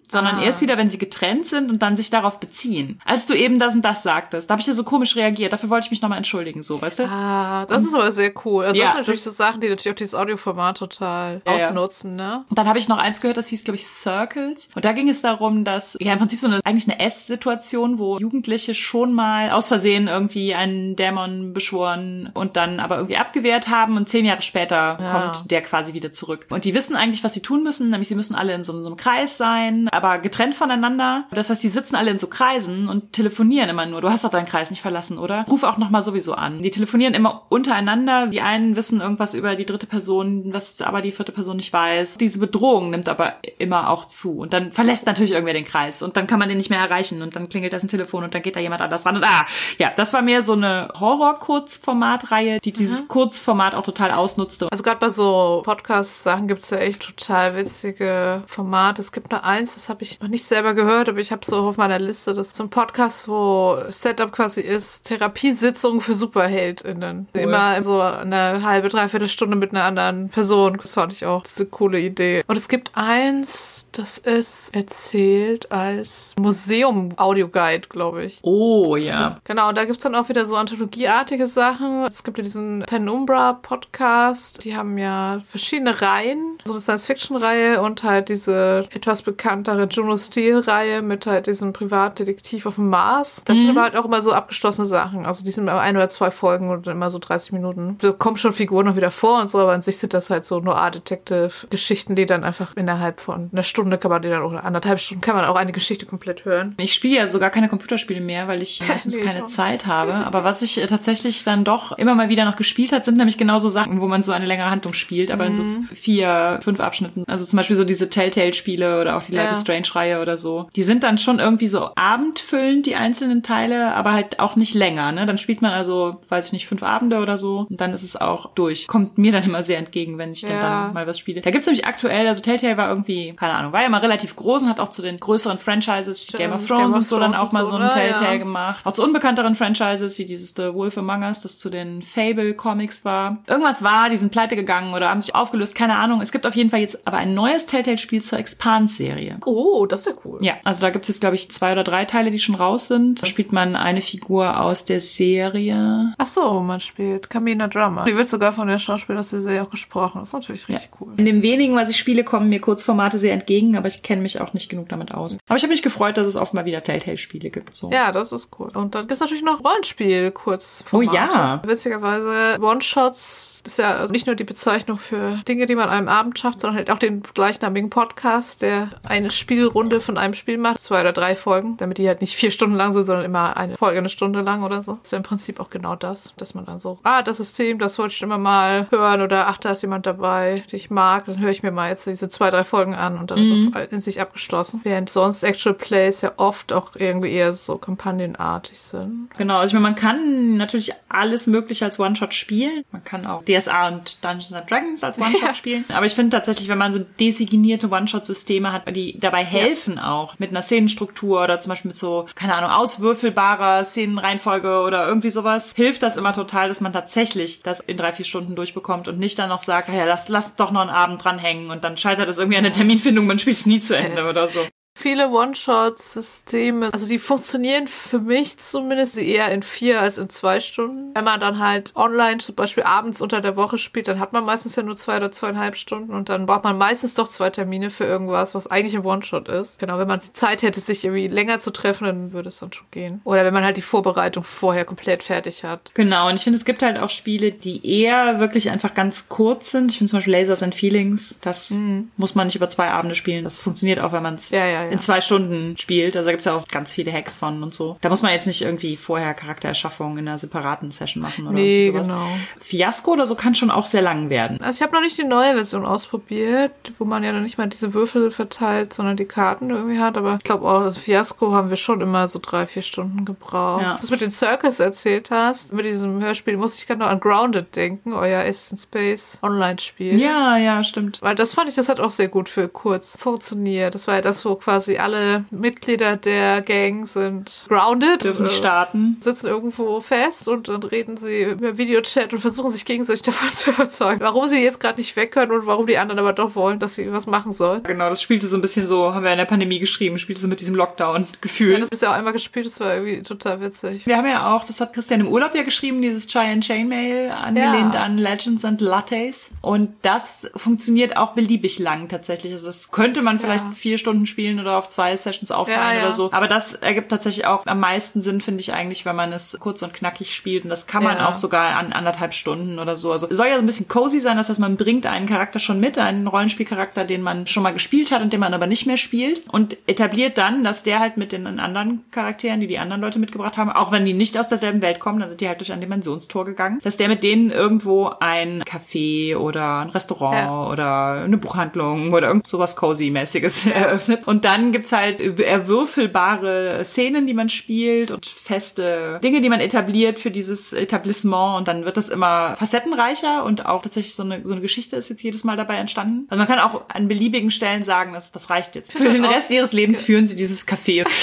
sondern Ah. erst wieder, wenn sie getrennt sind und dann sich darauf beziehen. Als du eben das und das sagtest, da habe ich ja so komisch reagiert. Dafür wollte ich mich nochmal entschuldigen, so, weißt du? Ah, das ist aber sehr cool. Also Ja, das sind natürlich das- so Sachen, die natürlich auch dieses Audioformat total Ja, ja. ausnutzen, ne? Und dann habe ich noch eins gehört, das hieß, glaube ich, Circles. Und da ging es darum, dass, ja, im Prinzip so eine, eigentlich eine S-Situation, wo Jugendliche schon mal aus Versehen irgendwie einen Dämon beschworen und dann aber irgendwie abgewehrt haben und zehn Jahre später Ja. kommt der quasi wieder zurück. Und die wissen eigentlich, was sie tun müssen, nämlich sie müssen alle in so, so einem Kreis sein, aber getrennt voneinander. Das heißt, die sitzen alle in so Kreisen und telefonieren immer nur. Du hast doch deinen Kreis nicht verlassen, oder? Ruf auch nochmal sowieso an. Die telefonieren immer untereinander. Die einen wissen irgendwas über die dritte Person, was aber die vierte Person nicht weiß. Diese Bedrohung nimmt aber immer auch zu. Und dann verlässt natürlich irgendwer den Kreis und dann kann man den nicht mehr erreichen und dann klingelt das ein Telefon und dann geht da jemand anders ran und ah, ja, das war mehr so eine Horror-Kurzformatreihe, die dieses Kurzformat auch total ausnutzte. Also gerade bei so Podcast-Sachen gibt's ja echt total witzige Formate. Es gibt nur eins, das habe ich noch nicht selber gehört, aber ich habe so auf meiner Liste, das ist so ein Podcast, wo Setup quasi ist, Therapiesitzung für SuperheldInnen. Cool. Immer so eine halbe, dreiviertel Stunde mit einer anderen Person. Das fand ich auch das ist eine coole Idee. Und es gibt eins, das ist erzählt als Museum-Audioguide, glaube ich. Oh ja. Genau, und da gibt's dann auch wieder so anthologieartige Sachen. Es gibt ja diesen Penumbra-Podcast. Die haben ja verschiedene Reihen. So eine Science-Fiction-Reihe und halt diese etwas bekanntere Juno Steel-Reihe mit halt diesem Privatdetektiv auf dem Mars. Das sind aber halt auch immer so abgeschlossene Sachen. Also die sind immer ein oder zwei Folgen und immer so 30 Minuten. Da kommen schon Figuren noch wieder vor und so, aber an sich sind das halt so Noir-Detective-Geschichten, die dann einfach innerhalb von einer Stunde kann man die dann, oder anderthalb Stunden kann man auch eine Geschichte komplett hören. Ich spiele ja sogar keine Computerspiele mehr, weil ich meistens Nee, keine. Zeit habe. Aber was ich äh, tatsächlich dann doch immer mal wieder noch gespielt hat, sind nämlich genauso Sachen, wo man so eine längere Handlung spielt, aber in so Mhm. vier, fünf Abschnitten. Also zum Beispiel so diese Telltale-Spiele oder auch die Life Ja. Strange-Reihe oder so. Die sind dann schon irgendwie so abendfüllend, die einzelnen Teile, aber halt auch nicht länger. Ne? Dann spielt man also, weiß ich nicht, fünf Abende oder so und dann ist es auch durch. Kommt mir dann immer sehr entgegen, wenn ich dann, Ja. dann mal was spiele. Da gibt's nämlich aktuell, also Telltale war irgendwie, keine Ahnung, war ja mal relativ groß und hat auch zu den größeren Franchises, wie Game of Stimmt, Thrones Game of und so, dann auch mal so so, ein oder? Telltale Ja. gemacht. Auch zu unbekannteren Franchises, wie dieses The Wolf Among Us, das zu den Fable-Comics war. Irgendwas war, die sind pleite gegangen oder haben sich aufgelöst, keine Ahnung. Es gibt auf jeden Fall jetzt aber ein neues Telltale-Spiel zur Expans-Serie. Oh, das ist ja cool. Ja, also da gibt's jetzt, glaube ich, zwei oder drei Teile, die schon raus sind. Da spielt man eine Figur aus der Serie. Ach so, man spielt Camina Drummer. Die wird sogar von der Schauspielerin aus der Serie auch gesprochen. Das ist natürlich richtig cool. In dem wenigen, was ich spiele, kommen mir Kurzformate sehr entgegen, aber ich kenne mich auch nicht genug damit aus. Aber ich habe mich gefreut, dass es oft mal wieder Telltale-Spiele gibt. So. Ja, das ist cool. Und dann gibt's natürlich noch Rollenspiel kurz. Oh ja. Witzigerweise, One-Shots ist ja also nicht nur die Bezeichnung für Dinge, die man an einem Abend schafft, sondern halt auch den gleichnamigen Podcast, der eine Spielrunde von einem Spiel macht. Zwei oder drei Folgen, damit die halt nicht vier Stunden lang sind, sondern immer eine Folge eine Stunde lang oder so. ist ja im Prinzip auch genau das, dass man dann so, ah, das System, das wollte ich immer mal hören oder ach, da ist jemand dabei, den ich mag, dann höre ich mir mal jetzt diese zwei, drei Folgen an und dann ist es in sich abgeschlossen. Während sonst Actual Plays ja oft auch irgendwie eher so kampagnenartig sind. Genau, also ich meine, man kann natürlich alles mögliche als One-Shot spielen. Man kann auch DSA und Dungeons and Dragons als One-Shot Ja. spielen. Aber ich finde tatsächlich, wenn man so designierte One-Shot-Systeme hat, die dabei helfen auch mit einer Szenenstruktur oder zum Beispiel mit so, keine Ahnung, auswürfelbarer Szenenreihenfolge oder irgendwie sowas, hilft das immer total, dass man tatsächlich das in drei, vier Stunden durchbekommt und nicht dann noch sagt, ja, lass, lass doch noch einen Abend dranhängen und dann scheitert es irgendwie an der Terminfindung, man spielt es nie zu Ende oder so. Viele One-Shot-Systeme, also die funktionieren für mich zumindest eher in vier als in zwei Stunden. Wenn man dann halt online zum Beispiel abends unter der Woche spielt, dann hat man meistens ja nur zwei oder zweieinhalb Stunden und dann braucht man meistens doch zwei Termine für irgendwas, was eigentlich ein One-Shot ist. Genau, wenn man die Zeit hätte, sich irgendwie länger zu treffen, dann würde es dann schon gehen. Oder wenn man halt die Vorbereitung vorher komplett fertig hat. Genau, und ich finde, es gibt halt auch Spiele, die eher wirklich einfach ganz kurz sind. Ich finde zum Beispiel Lasers and Feelings, das muss man nicht über zwei Abende spielen. Das funktioniert auch, wenn man es Mhm. Ja, ja, ja. in zwei Stunden spielt. Also da gibt's ja auch ganz viele Hacks von und so. Da muss man jetzt nicht irgendwie vorher Charaktererschaffung in einer separaten Session machen oder Nee, sowas. genau. Fiasko oder so kann schon auch sehr lang werden. Also ich habe noch nicht die neue Version ausprobiert, wo man ja dann nicht mal diese Würfel verteilt, sondern die Karten irgendwie hat. Aber ich glaube auch, das Fiasko haben wir schon immer so drei, vier Stunden gebraucht. Ja. Was du mit den Circus erzählt hast, mit diesem Hörspiel, musste ich gerade noch an Grounded denken, euer Ace in Space Online-Spiel. Ja, ja, stimmt. Weil das fand ich, das hat auch sehr gut für kurz funktioniert. Das war ja das, wo quasi quasi alle Mitglieder der Gang sind grounded. Dürfen nicht äh, starten. sitzen irgendwo fest und dann reden sie über Videochat und versuchen sich gegenseitig davon zu überzeugen, warum sie jetzt gerade nicht weg können und warum die anderen aber doch wollen, dass sie was machen sollen. Genau, das spielte so ein bisschen so, haben wir in der Pandemie geschrieben, spielte so mit diesem Lockdown-Gefühl. Ja, das ist ja auch einmal gespielt, das war irgendwie total witzig. wir haben ja auch, das hat Christian im Urlaub ja geschrieben, dieses Giant Chainmail, angelehnt Ja. an Legends and Lattes. Und das funktioniert auch beliebig lang tatsächlich. Also das könnte man vielleicht Ja. vier Stunden spielen oder auf zwei Sessions aufteilen Ja, ja. oder so. Aber das ergibt tatsächlich auch am meisten Sinn, finde ich eigentlich, wenn man es kurz und knackig spielt. Und das kann man Ja. auch sogar an anderthalb Stunden oder so. Also es soll ja so ein bisschen cozy sein, das heißt, man bringt einen Charakter schon mit, einen Rollenspielcharakter, den man schon mal gespielt hat und den man aber nicht mehr spielt und etabliert dann, dass der halt mit den anderen Charakteren, die die anderen Leute mitgebracht haben, auch wenn die nicht aus derselben Welt kommen, dann sind die halt durch ein Dimensionstor gegangen, dass der mit denen irgendwo ein Café oder ein Restaurant Ja. oder eine Buchhandlung oder irgend sowas cozy-mäßiges eröffnet. Und dann gibt's halt erwürfelbare Szenen, die man spielt und feste Dinge, die man etabliert für dieses Etablissement und dann wird das immer facettenreicher und auch tatsächlich so eine, so eine Geschichte ist jetzt jedes Mal dabei entstanden. Also man kann auch an beliebigen Stellen sagen, dass das reicht jetzt. Für den Rest ihres Lebens führen sie dieses Café.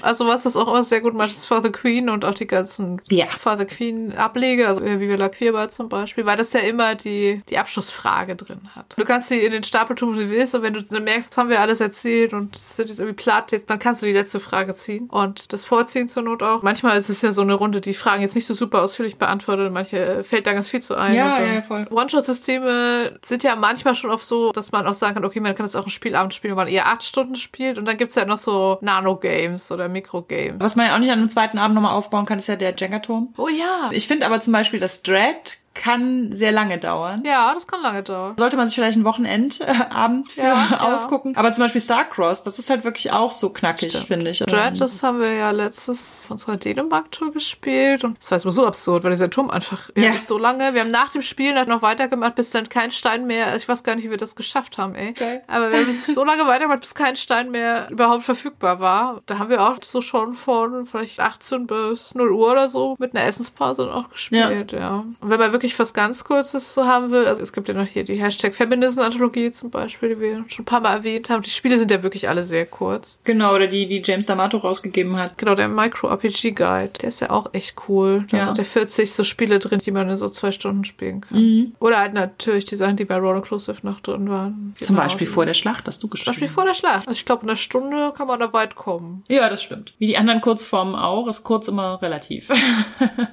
Also was das auch immer sehr gut macht, ist For the Queen und auch die ganzen Ja. For the Queen Ableger, also wie Viva la Queerbar zum Beispiel, weil das ja immer die, die Abschlussfrage drin hat. Du kannst sie in den Stapel tun, wie du willst, und wenn du dann merkst, haben wir alles erzählt und es sind jetzt irgendwie platt, jetzt, dann kannst du die letzte Frage ziehen und das vorziehen zur Not auch. Manchmal ist es ja so eine Runde, die Fragen jetzt nicht so super ausführlich beantwortet und manche äh, fällt da ganz viel zu ein. Ja, und ja, voll. One-Shot-Systeme sind ja manchmal schon oft so, dass man auch sagen kann, okay, man kann das auch ein Spielabend spielen, wo man eher acht Stunden spielt und dann gibt's ja noch so Nano-Games oder Mikro-Games. Was man ja auch nicht an einem zweiten Abend nochmal aufbauen kann, ist ja der Jenga-Turm. Oh ja. Ich finde aber zum Beispiel das Dread kann sehr lange dauern. Ja, das kann lange dauern. Sollte man sich vielleicht einen Wochenendabend für Ja, ja. ausgucken. Aber zum Beispiel Starcross, das ist halt wirklich auch so knackig, finde ich. Dread, das haben wir ja letztes auf unserer Dänemark-Tour gespielt und das war jetzt mal so absurd, weil dieser Turm einfach Ja. ja. so lange. Wir haben nach dem Spielen halt noch weitergemacht, bis dann kein Stein mehr, ich weiß gar nicht, wie wir das geschafft haben, ey. Geil. Aber wir haben es so lange weitergemacht, bis kein Stein mehr überhaupt verfügbar war. Da haben wir auch so schon von vielleicht 18 bis 0 Uhr oder so mit einer Essenspause dann auch gespielt, ja. Und wenn man wirklich was ganz Kurzes so haben will, also es gibt ja noch hier die Hashtag Feminism-Anthologie zum Beispiel, die wir schon ein paar Mal erwähnt haben. Die Spiele sind ja wirklich alle sehr kurz. Genau, oder die, die James D'Amato rausgegeben hat. Genau, der Micro-RPG-Guide, der ist ja auch echt cool. Da Ja. sind ja 40 so Spiele drin, die man in so zwei Stunden spielen kann. Mhm. Oder halt natürlich die Sachen, die bei Roll Inclusive noch drin waren. Zum Beispiel vor der Schlacht, hast du Zum geschrieben. Beispiel vor der Schlacht. Also ich glaube, in einer Stunde kann man da weit kommen. Ja, das stimmt. Wie die anderen Kurzformen auch, ist kurz immer relativ.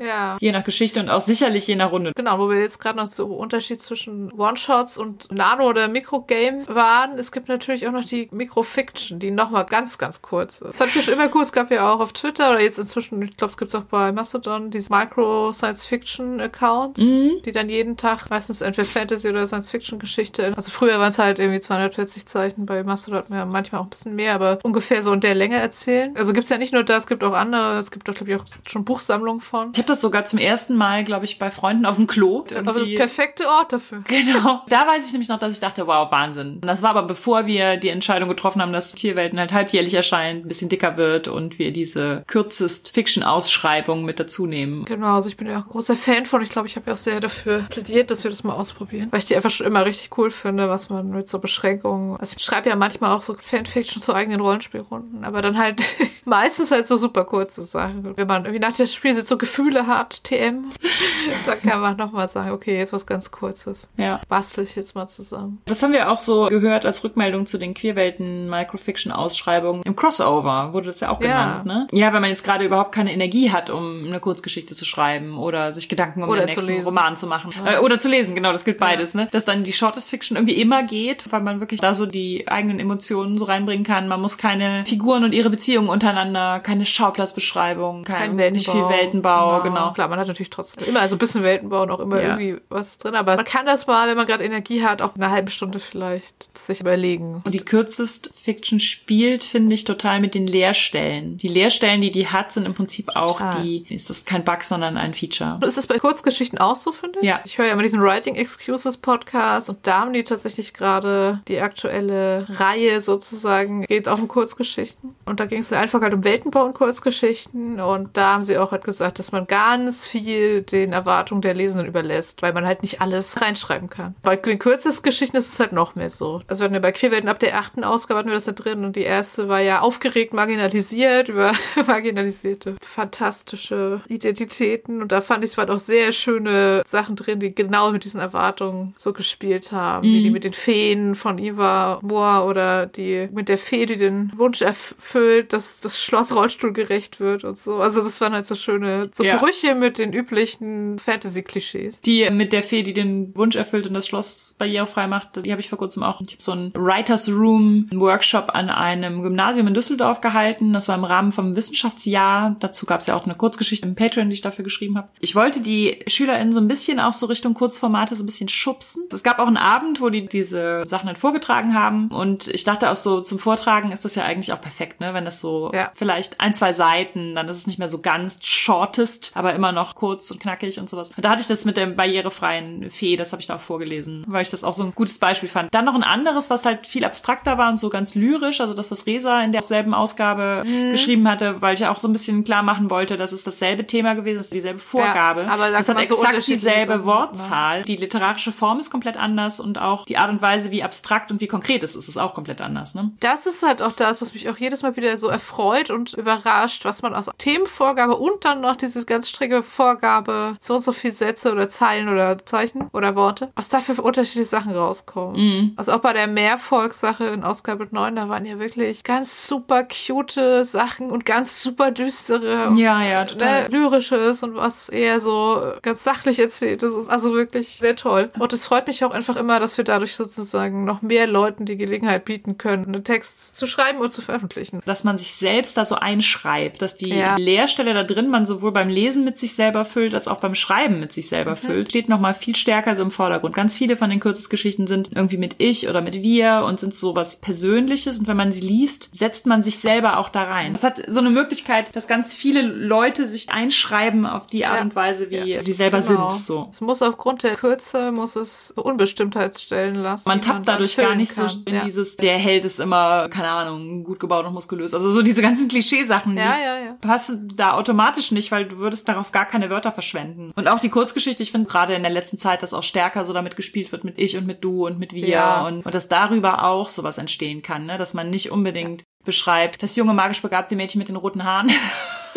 Ja. je nach Geschichte und auch sicherlich je nach Runde. Genau, wo wir jetzt gerade noch so Unterschied zwischen One-Shots und Nano- oder Mikro-Games waren. Es gibt natürlich auch noch die Mikro-Fiction, die nochmal ganz, ganz kurz ist. Das fand ich schon immer cool. Es gab ja auch auf Twitter oder jetzt inzwischen, ich glaube, es gibt auch bei Mastodon, diese Micro-Science-Fiction-Accounts, die dann jeden Tag meistens entweder Fantasy- oder Science-Fiction-Geschichte. Also früher waren es halt irgendwie 240 Zeichen, bei Mastodon ja manchmal auch ein bisschen mehr, aber ungefähr so in der Länge erzählen. Also gibt es ja nicht nur das, es gibt auch andere, es gibt auch, glaube ich, auch schon Buchsammlungen von. Ich habe das sogar zum ersten Mal, glaube ich, bei Freunden auf dem Klo. Aber das perfekte Ort dafür. Genau. Da weiß ich nämlich noch, dass ich dachte, wow, Wahnsinn. Und das war aber bevor wir die Entscheidung getroffen haben, dass Kielwelten halt halbjährlich erscheint, ein bisschen dicker wird und wir diese kürzest Fiction-Ausschreibung mit dazu nehmen. Genau, also ich bin ja auch großer Fan von. Ich glaube, ich habe ja auch sehr dafür plädiert, dass wir das mal ausprobieren. Weil ich die einfach schon immer richtig cool finde, was man mit so Beschränkungen. Also ich schreibe ja manchmal auch so Fanfiction zu eigenen Rollenspielrunden, aber dann halt meistens halt so super kurze Sachen. Wenn man irgendwie nach dem Spiel so Gefühle hat, TM, dann kann man nochmal sagen, okay, jetzt was ganz Kurzes. Ja. Bastel ich jetzt mal zusammen. Das haben wir auch so gehört als Rückmeldung zu den Queerwelten Microfiction-Ausschreibungen. Im Crossover wurde das ja auch Ja. genannt, ne? Ja, wenn man jetzt gerade überhaupt keine Energie hat, um eine Kurzgeschichte zu schreiben oder sich Gedanken um Oder den nächsten lesen. Roman zu machen. Äh, oder zu lesen, genau, das gilt beides, ne? Dass dann die Shortest Fiction irgendwie immer geht, weil man wirklich da so die eigenen Emotionen so reinbringen kann. Man muss keine Figuren und ihre Beziehungen untereinander, keine Schauplatzbeschreibung, kein, Kein nicht viel Weltenbau, genau. Klar, man hat natürlich trotzdem immer also ein bisschen Weltenbau und auch immer Ja. irgendwie was drin. Aber man kann das mal, wenn man gerade Energie hat, auch eine halbe Stunde vielleicht sich überlegen. Und die kürzest Fiction spielt, finde ich, total mit den Leerstellen. Die Leerstellen, die die hat, sind im Prinzip auch Total. die, ist das kein Bug, sondern ein Feature. Ist das bei Kurzgeschichten auch so, finde ich? Ja. Ich höre ja immer diesen Writing Excuses Podcast und da haben die tatsächlich gerade die aktuelle Reihe sozusagen, geht auch um Kurzgeschichten. Und da ging es einfach halt um Weltenbau und Kurzgeschichten und da haben sie auch halt gesagt, dass man ganz viel den Erwartungen der Lesenden überlässt, weil man halt nicht alles reinschreiben kann. Bei den kürzesten Geschichten ist es halt noch mehr so. Also wir bei Queerwelten ab der achten Ausgabe hatten wir das da drin und die erste war ja aufgeregt marginalisiert über marginalisierte fantastische Identitäten und da fand ich es waren auch sehr schöne Sachen drin, die genau mit diesen Erwartungen so gespielt haben, wie die mit den Feen von Iva Moore oder die mit der Fee, die den Wunsch erfüllt, dass das Schloss rollstuhlgerecht wird und so. Also das waren halt so schöne so Ja. Brüche mit den üblichen Fantasy-Klischees. Die mit der Fee, die den Wunsch erfüllt und das Schloss barrierefrei macht, die habe ich vor kurzem auch. Ich habe so einen Writers Room Workshop an einem Gymnasium in Düsseldorf gehalten. Das war im Rahmen vom Wissenschaftsjahr. Dazu gab es ja auch eine Kurzgeschichte im Patreon, die ich dafür geschrieben habe. Ich wollte die SchülerInnen so ein bisschen auch so Richtung Kurzformate so ein bisschen schubsen. Es gab auch einen Abend, wo die diese Sachen dann vorgetragen haben und ich dachte auch so zum Vortragen ist das ja eigentlich auch perfekt, ne? Wenn das so Ja. vielleicht ein, zwei Seiten, dann ist es nicht mehr so ganz shortest, aber immer noch kurz und knackig und sowas. Und da hatte ich das mit der barrierefreien Fee, das habe ich da auch vorgelesen, weil ich das auch so ein gutes Beispiel fand. Dann noch ein anderes, was halt viel abstrakter war und so ganz lyrisch, also das, was Resa in derselben Ausgabe Mhm. geschrieben hatte, weil ich ja auch so ein bisschen klar machen wollte, dass es dasselbe Thema gewesen ist, dieselbe Vorgabe. aber da das hat so exakt dieselbe Sachen Wortzahl. Die literarische Form ist komplett anders und auch die Art und Weise, wie abstrakt und wie konkret es ist, ist auch komplett anders. Ne? Das ist halt auch das, was mich auch jedes Mal wieder so erfreut und überrascht, was man aus Themenvorgabe und dann noch diese ganz strenge Vorgabe, so und so viel Sätze oder Zeilen oder Zeichen oder Worte, was da für unterschiedliche Sachen rauskommen. Also auch bei der Mehrvolkssache in Ausgabe 9, da waren ja wirklich ganz super cute Sachen und ganz super düstere Ja, ja, ne, total. lyrisches und was eher so ganz sachlich erzählt. Das ist also wirklich sehr toll. Und es freut mich auch einfach immer, dass wir dadurch sozusagen noch mehr Leuten die Gelegenheit bieten können, einen Text zu schreiben und zu veröffentlichen. dass man sich selbst da so einschreibt, dass die Ja. Leerstelle da drin man sowohl beim Lesen mit sich selber füllt, als auch beim Schreiben mit sich selber füllt, steht noch mal viel stärker so im Vordergrund. Ganz viele von den Kurzgeschichten sind irgendwie mit ich oder mit wir und sind so was Persönliches und wenn man sie liest, setzt man sich selber auch da rein. Es hat so eine Möglichkeit, dass ganz viele Leute sich einschreiben auf die Art Ja. und Weise, wie Ja. sie selber Genau. sind. So. Es muss aufgrund der Kürze, muss es so Unbestimmtheitsstellen lassen. Man tappt dann dadurch gar nicht so kann. in ja. dieses, der Held ist immer, keine Ahnung, gut gebaut und muskulös. Also so diese ganzen Klischeesachen, Ja, die ja, ja. passen da automatisch nicht, weil du würdest darauf gar keine Wörter verschwenden. Und auch die Kurzgeschichte, ich finde gerade in der letzten Zeit, dass auch stärker so damit gespielt wird mit ich und mit du und mit wir Ja. und, und dass darüber auch sowas entstehen kann, ne? dass man nicht unbedingt beschreibt, das junge magisch begabte Mädchen mit den roten Haaren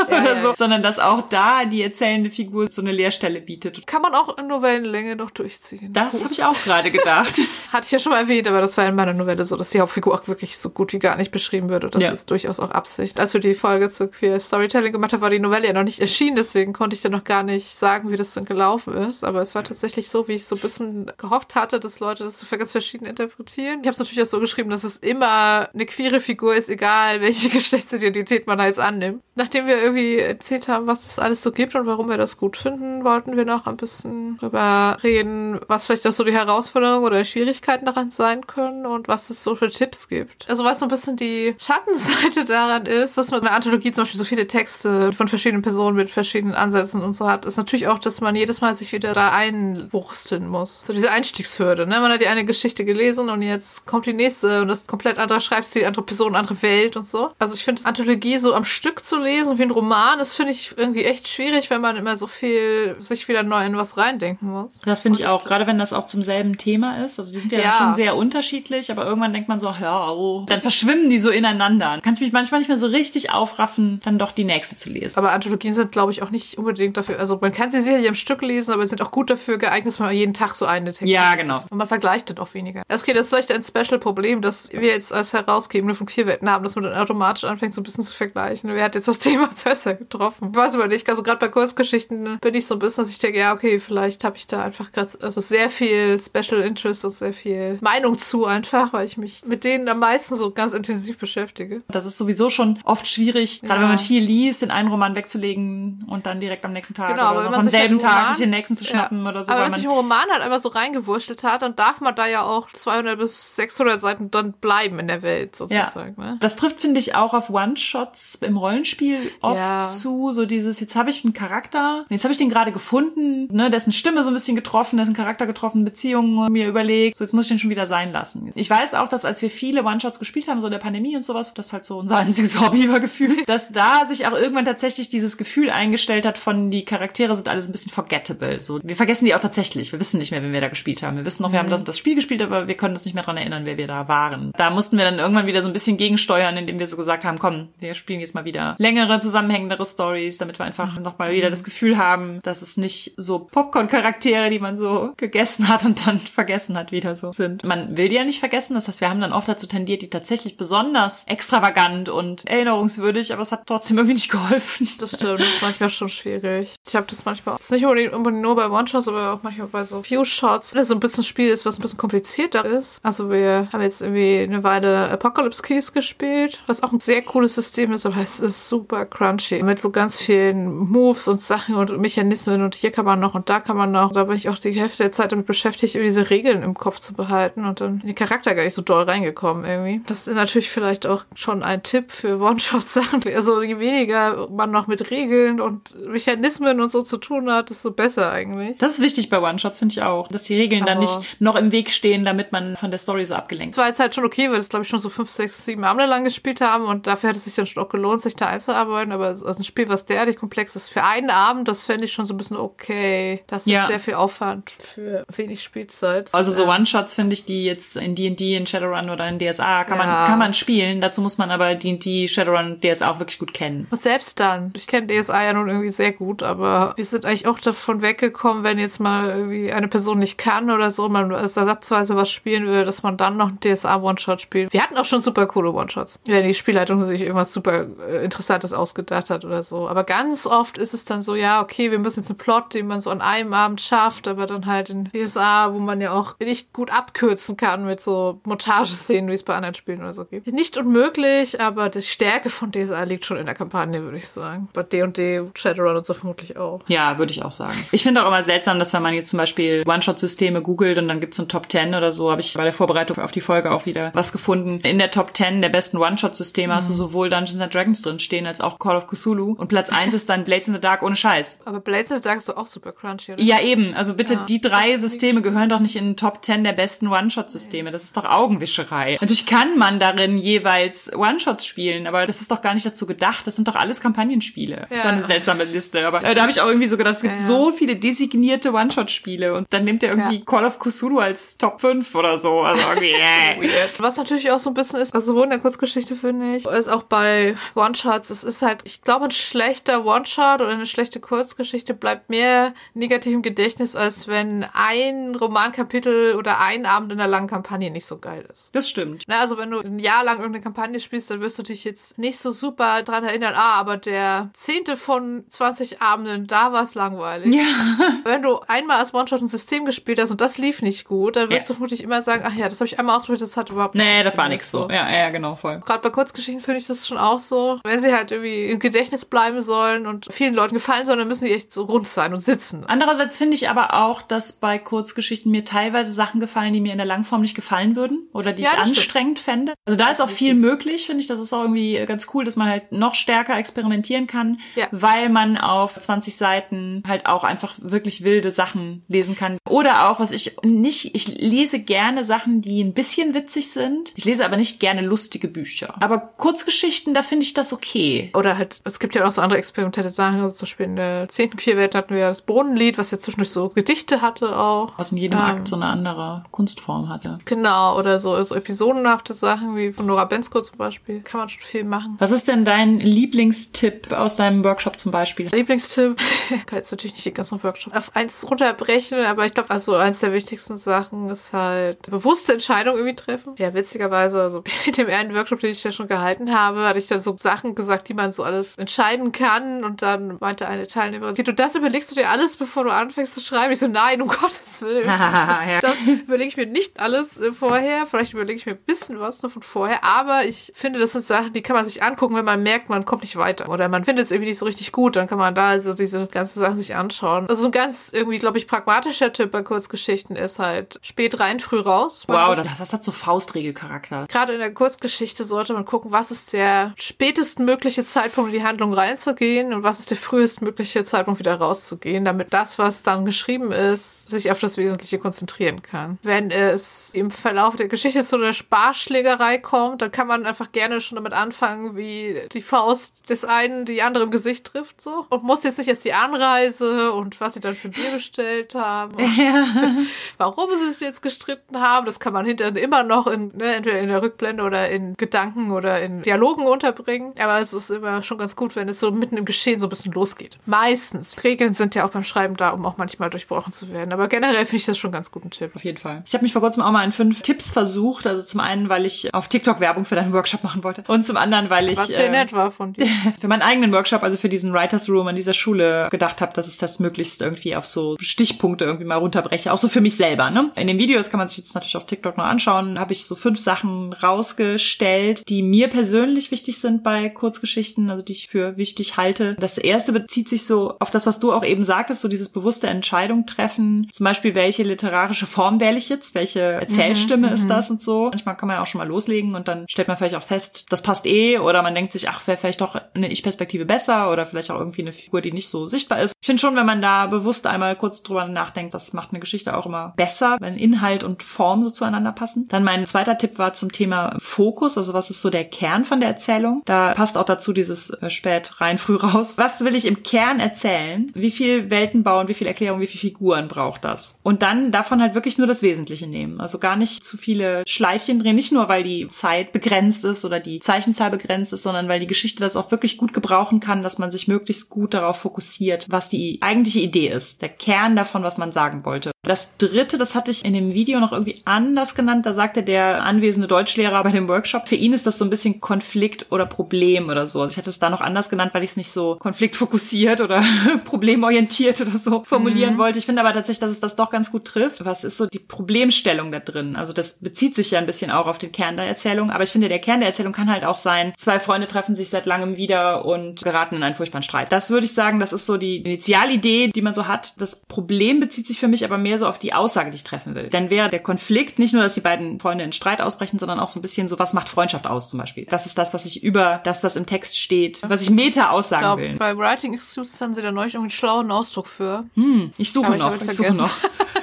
Ja, oder so, sondern dass auch da die erzählende Figur so eine Leerstelle bietet. Kann man auch in Novellenlänge noch durchziehen. Das habe ich auch gerade gedacht. Hatte ich ja schon mal erwähnt, aber das war in meiner Novelle so, dass die Hauptfigur auch wirklich so gut wie gar nicht beschrieben wird. Und das Ja. ist durchaus auch Absicht. Als wir die Folge zu Queer Storytelling gemacht haben, war die Novelle ja noch nicht erschienen, deswegen konnte ich dann noch gar nicht sagen, wie das dann gelaufen ist. Aber es war tatsächlich so, wie ich so ein bisschen gehofft hatte, dass Leute das so für ganz verschieden interpretieren. Ich habe es natürlich auch so geschrieben, dass es immer eine queere Figur ist, egal welche Geschlechtsidentität man da jetzt annimmt. Nachdem wir irgendwie erzählt haben, was es alles so gibt und warum wir das gut finden, wollten wir noch ein bisschen drüber reden, was vielleicht auch so die Herausforderungen oder Schwierigkeiten daran sein können und was es so für Tipps gibt. Also was so ein bisschen die Schattenseite daran ist, dass man in einer Anthologie zum Beispiel so viele Texte von verschiedenen Personen mit verschiedenen Ansätzen und so hat, ist natürlich auch, dass man jedes Mal sich wieder da einwursteln muss. So diese Einstiegshürde, ne? Man hat die eine Geschichte gelesen und jetzt kommt die nächste und das komplett anderer Schreibstil, andere Person, andere Welt und so. Also ich finde, Anthologie so am Stück zu lesen wie ein Roman, das finde ich irgendwie echt schwierig, wenn man immer so viel sich wieder neu in was reindenken muss. Das finde ich auch, gerade wenn das auch zum selben Thema ist. Also die sind ja, Ja. schon sehr unterschiedlich, aber irgendwann denkt man so, hör auf. Dann verschwimmen die so ineinander. Kann ich mich manchmal nicht mehr so richtig aufraffen, dann doch die nächste zu lesen. Aber Anthologien sind, glaube ich, auch nicht unbedingt dafür. Also man kann sie sicherlich am Stück lesen, aber sie sind auch gut dafür geeignet, dass man jeden Tag so eine Text Ja, liest. genau. Und man vergleicht dann auch weniger. Okay, das ist vielleicht ein Special-Problem, das wir jetzt als Herausgebende von Queerwetten haben, dass man dann automatisch anfängt, so ein bisschen zu vergleichen. Wer hat jetzt das Thema besser getroffen? Ich weiß aber nicht. Also gerade bei Kurzgeschichten bin ich so ein bisschen, dass ich denke, ja, okay, vielleicht habe ich da einfach gerade also sehr viel Special Interest und sehr viel Meinung zu einfach, weil ich mich mit denen am meisten so ganz intensiv beschäftige. Das ist sowieso schon oft schwierig, gerade Ja. wenn man viel liest, den einen Roman wegzulegen und dann direkt am nächsten Tag Genau, oder man am sich selben halt einen Tag Roman- sich den nächsten zu schnappen oder so. Aber wenn sich man, ein Roman halt einmal so reingewurschtelt hat, dann darf man da ja auch 200 bis 600 Seiten dann bleiben in der Welt ja, sozusagen. Ne? das trifft, finde ich, auch auf One-Shots im Rollenspiel oft oft Ja. zu, so dieses, jetzt habe ich einen Charakter, jetzt habe ich den gerade gefunden, ne, dessen Stimme so ein bisschen getroffen, dessen Charakter getroffen, Beziehungen mir überlegt, so jetzt muss ich den schon wieder sein lassen. Ich weiß auch, dass als wir viele One-Shots gespielt haben, so in der Pandemie und sowas, das halt so unser einziges Hobby war gefühlt, dass da sich auch irgendwann tatsächlich dieses Gefühl eingestellt hat von, die Charaktere sind alles ein bisschen forgettable. So, wir vergessen die auch tatsächlich. Wir wissen nicht mehr, wenn wir da gespielt haben. Wir wissen noch, wir haben das und das Spiel gespielt, aber wir können uns nicht mehr dran erinnern, wer wir da waren. Da mussten wir dann irgendwann wieder so ein bisschen gegensteuern, indem wir so gesagt haben, komm, wir spielen jetzt mal wieder längere, zusammenhängendere Stories, damit wir einfach nochmal wieder das Gefühl haben, dass es nicht so Popcorn-Charaktere, die man so gegessen hat und dann vergessen hat, wieder so sind. Man will die ja nicht vergessen. Das heißt, wir haben dann oft dazu tendiert, die tatsächlich besonders extravagant und erinnerungswürdig, aber es hat trotzdem irgendwie nicht geholfen. Das stimmt, das ist manchmal schon schwierig. Ich habe das manchmal, das ist nicht unbedingt, nur bei One-Shots, aber auch manchmal bei so Few-Shots, wenn es so ein bisschen Spiel ist, was ein bisschen komplizierter ist. Also wir haben jetzt irgendwie eine Weile Apocalypse Keys gespielt, was auch ein sehr cooles System ist, aber es ist super crunchy. Mit so ganz vielen Moves und Sachen und Mechanismen und hier kann man noch und da kann man noch. Da bin ich auch die Hälfte der Zeit damit beschäftigt, diese Regeln im Kopf zu behalten und dann in die Charakter gar nicht so doll reingekommen irgendwie. Das ist natürlich vielleicht auch schon ein Tipp für One-Shot-Sachen. Also je weniger man noch mit Regeln und Mechanismen und so zu tun hat, desto besser eigentlich. Das ist wichtig bei One-Shots, finde ich auch. Dass die Regeln dann Also- nicht noch im Weg stehen, damit man von der Story so abgelenkt Es war jetzt halt schon okay, weil das, glaube ich, schon so fünf, sechs, sieben Abende lang gespielt haben und dafür hat es sich dann schon auch gelohnt, sich da einzuarbeiten. Aber also ein Spiel, was derartig komplex ist, für einen Abend, das fände ich schon so ein bisschen okay. Das ist Ja. sehr viel Aufwand für wenig Spielzeit. Also so. One-Shots finde ich, die jetzt in D&D, in Shadowrun oder in DSA kann Ja. man kann man spielen. Dazu muss man aber D&D, Shadowrun, DSA auch wirklich gut kennen. Und selbst dann, ich kenne DSA ja nun irgendwie sehr gut, aber wir sind eigentlich auch davon weggekommen, wenn jetzt mal irgendwie eine Person nicht kann oder so, man ersatzweise was spielen will, dass man dann noch einen DSA One-Shot spielt. Wir hatten auch schon super coole One-Shots, wenn die Spielleitung sich irgendwas super äh, Interessantes ausgedacht hat oder so. Aber ganz oft ist es dann so, ja, okay, wir müssen jetzt einen Plot, den man so an einem Abend schafft, aber dann halt in DSA, wo man ja auch nicht gut abkürzen kann mit so Montageszenen, wie es bei anderen Spielen oder so gibt. Nicht unmöglich, aber die Stärke von DSA liegt schon in der Kampagne, würde ich sagen. Bei D&D, Shadowrun und so vermutlich auch. Ja, würde ich auch sagen. Ich finde auch immer seltsam, dass wenn man jetzt zum Beispiel One-Shot-Systeme googelt und dann gibt's so ein Top 10 oder so, habe ich bei der Vorbereitung auf die Folge auch wieder was gefunden. In der Top 10 der besten One-Shot-Systeme hast du sowohl Dungeons and Dragons drin stehen als auch Call of Cthulhu. Und Platz 1 ist dann Blades in the Dark ohne Scheiß. Aber Blades in the Dark ist doch auch super crunchy, oder? Ja, eben. Also bitte, Ja. die drei Das Systeme gehören doch nicht in den Top 10 der besten One-Shot-Systeme. Das ist doch Augenwischerei. Natürlich kann man darin jeweils One-Shots spielen, aber das ist doch gar nicht dazu gedacht. Das sind doch alles Kampagnenspiele. Das Ja. war eine seltsame Liste. Aber äh, da habe ich auch irgendwie so gedacht, es gibt Ja, so viele designierte One-Shot-Spiele und dann nimmt er irgendwie. Call of Cthulhu als Top 5 oder so. Also okay. Weird. Was natürlich auch so ein bisschen ist, also sowohl in der Kurzgeschichte finde ich, ist auch bei One-Shots, es ist halt, ich glaube, ein schlechter One-Shot oder eine schlechte Kurzgeschichte bleibt mehr negativ im Gedächtnis, als wenn ein Romankapitel oder ein Abend in einer langen Kampagne nicht so geil ist. Das stimmt. Na, also wenn du ein Jahr lang irgendeine Kampagne spielst, dann wirst du dich jetzt nicht so super dran erinnern, ah, aber der zehnte von 20 Abenden, da war es langweilig. Ja. Wenn du einmal als One-Shot ein System gespielt hast und das lief nicht gut, dann wirst Ja. du vermutlich immer sagen, ach ja, das habe ich einmal ausprobiert, das hat überhaupt nicht Nee, das war nix so. Ja, ja, genau, voll. Gerade bei Kurzgeschichten finde ich das schon auch so. Wenn sie halt irgendwie im Gedächtnis bleiben sollen und vielen Leuten gefallen sollen, dann müssen die echt so rund sein und sitzen. Andererseits finde ich aber auch, dass bei Kurzgeschichten mir teilweise Sachen gefallen, die mir in der Langform nicht gefallen würden oder die Ja, ich das stimmt. anstrengend fände. Also da ist auch viel möglich, finde ich. Das ist auch irgendwie ganz cool, dass man halt noch stärker experimentieren kann, Ja. weil man auf 20 Seiten halt auch einfach wirklich wilde Sachen lesen kann. Oder auch, was ich nicht, ich lese gerne Sachen, die ein bisschen witzig sind. Ich lese aber nicht gerne lustige Bücher. Aber Kurzgeschichten, da finde ich das okay. Oder halt, es gibt ja auch so andere experimentelle Sachen. Also zum Beispiel in der zehnten Queerwelt hatten wir ja das Bohnenlied, was ja zwischendurch so Gedichte hatte auch. Was in jedem Ähm, Akt so eine andere Kunstform hatte. Genau, oder so, so episodenhafte Sachen wie von Nora Bensko zum Beispiel. Kann man schon viel machen. Was ist denn dein Lieblingstipp aus deinem Workshop zum Beispiel? Lieblingstipp, ich kann jetzt natürlich nicht den ganzen Workshop auf eins runterbrechen, aber ich glaube, also eins der wichtigsten Sachen ist halt bewusste Entscheidungen irgendwie treffen. Ja, witzigerweise, also in dem einen Workshop, den ich ja schon gehalten habe, hatte ich dann so Sachen gesagt, die man so alles entscheiden kann und dann meinte eine Teilnehmerin, okay, du das überlegst du dir alles, bevor du anfängst zu schreiben. Ich so, nein, um Gottes Willen. Das überlege ich mir nicht alles äh, vorher. Vielleicht überlege ich mir ein bisschen was nur von vorher. Aber ich finde, das sind Sachen, die kann man sich angucken, wenn man merkt, man kommt nicht weiter. Oder man findet es irgendwie nicht so richtig gut. Dann kann man da also diese ganzen Sachen sich anschauen. Also so ein ganz irgendwie, glaube ich, pragmatischer Tipp bei Kurzgeschichten ist halt spät rein, früh raus. Wow, so- das, das hat so Faustregelcharakter. Gerade in der Kurzgeschichte sollte man gucken, was ist der spätestmögliche Zeitpunkt, Zeitpunkt in die Handlung reinzugehen und was ist der frühestmögliche Zeitpunkt wieder rauszugehen, damit das, was dann geschrieben ist, sich auf das Wesentliche konzentrieren kann. Wenn es im Verlauf der Geschichte zu einer Sparschlägerei kommt, dann kann man einfach gerne schon damit anfangen, wie die Faust des einen die andere im Gesicht trifft, so. Und muss jetzt nicht erst die Anreise und was sie dann für Bier bestellt haben. Ja. warum sie sich jetzt gestritten haben, das kann man hinterher immer noch in, ne, entweder in der Rückblende oder in Gedanken oder in Dialogen unterbringen. Aber es ist immer schon ganz gut, wenn es so mitten im Geschehen so ein bisschen losgeht. Meistens. Regeln sind ja auch beim Schreiben da, um auch manchmal durchbrochen zu werden. Aber generell finde ich das schon einen ganz guten Tipp. Auf jeden Fall. Ich habe mich vor kurzem auch mal in fünf Tipps versucht. Also zum einen, weil ich auf TikTok Werbung für deinen Workshop machen wollte. Und zum anderen, weil ich. Was sehr äh, nett war von dir. für meinen eigenen Workshop, also für diesen Writers Room an dieser Schule, gedacht habe, dass ich das möglichst irgendwie auf so Stichpunkte irgendwie mal runterbreche. Auch so für mich selber. Ne? In den Videos kann man sich jetzt natürlich auf TikTok noch anschauen. Habe ich so fünf Sachen rausgestellt, die mir persönlich wichtig sind bei Kurzgeschichten, also die ich für wichtig halte. Das erste bezieht sich so auf das, was du auch eben sagtest, so dieses bewusste Entscheidung treffen. Zum Beispiel, welche literarische Form wähle ich jetzt? Welche Erzählstimme mhm, ist mhm. das und so? Manchmal kann man ja auch schon mal loslegen und dann stellt man vielleicht auch fest, das passt eh oder man denkt sich, ach, wäre vielleicht doch eine Ich-Perspektive besser oder vielleicht auch irgendwie eine Figur, die nicht so sichtbar ist. Ich finde schon, wenn man da bewusst einmal kurz drüber nachdenkt, das macht eine Geschichte auch immer besser, wenn Inhalt und Form so zueinander passen. Dann mein zweiter Tipp war zum Thema Fokus, also was ist so der Kern von der Erzählung? Da passt auch dazu dieses äh, spät rein, früh raus. Was will ich im Kern erzählen? Wie viel Welten bauen, wie viel Erklärung, wie viele Figuren braucht das? Und dann davon halt wirklich nur das Wesentliche nehmen. Also gar nicht zu viele Schleifchen drehen, nicht nur weil die Zeit begrenzt ist oder die Zeichenzahl begrenzt ist, sondern weil die Geschichte das auch wirklich gut gebrauchen kann, dass man sich möglichst gut darauf fokussiert, was die eigentliche Idee ist, der Kern davon, was man sagen wollte. Das dritte, das hatte ich in dem Video noch irgendwie anders genannt. Da sagte der anwesende Deutschlehrer bei dem Workshop, für ihn ist das so ein bisschen Konflikt oder Problem oder so. Also ich hatte es da noch anders genannt, weil ich es nicht so konfliktfokussiert oder problemorientiert oder so formulieren mhm. wollte. Ich finde aber tatsächlich, dass es das doch ganz gut trifft. Was ist so die Problemstellung da drin? Also das bezieht sich ja ein bisschen auch auf den Kern der Erzählung. Aber ich finde, der Kern der Erzählung kann halt auch sein, zwei Freunde treffen sich seit langem wieder und geraten in einen furchtbaren Streit. Das würde ich sagen, das ist so die Initialidee, die man so hat. Das Problem bezieht sich für mich aber mehr so auf die Aussage, die ich treffen will. Dann wäre der Konflikt nicht nur, dass die beiden Freunde in Streit ausbrechen, sondern auch so ein bisschen so, was macht Freundschaft aus zum Beispiel. Das ist das, was ich über das, was im Text steht, was ich Meta aussagen ich glaub, will. Bei Writing Exclusives haben sie da neulich irgendwie einen schlauen Ausdruck für. Hm, ich suche noch, ich, ich suche noch.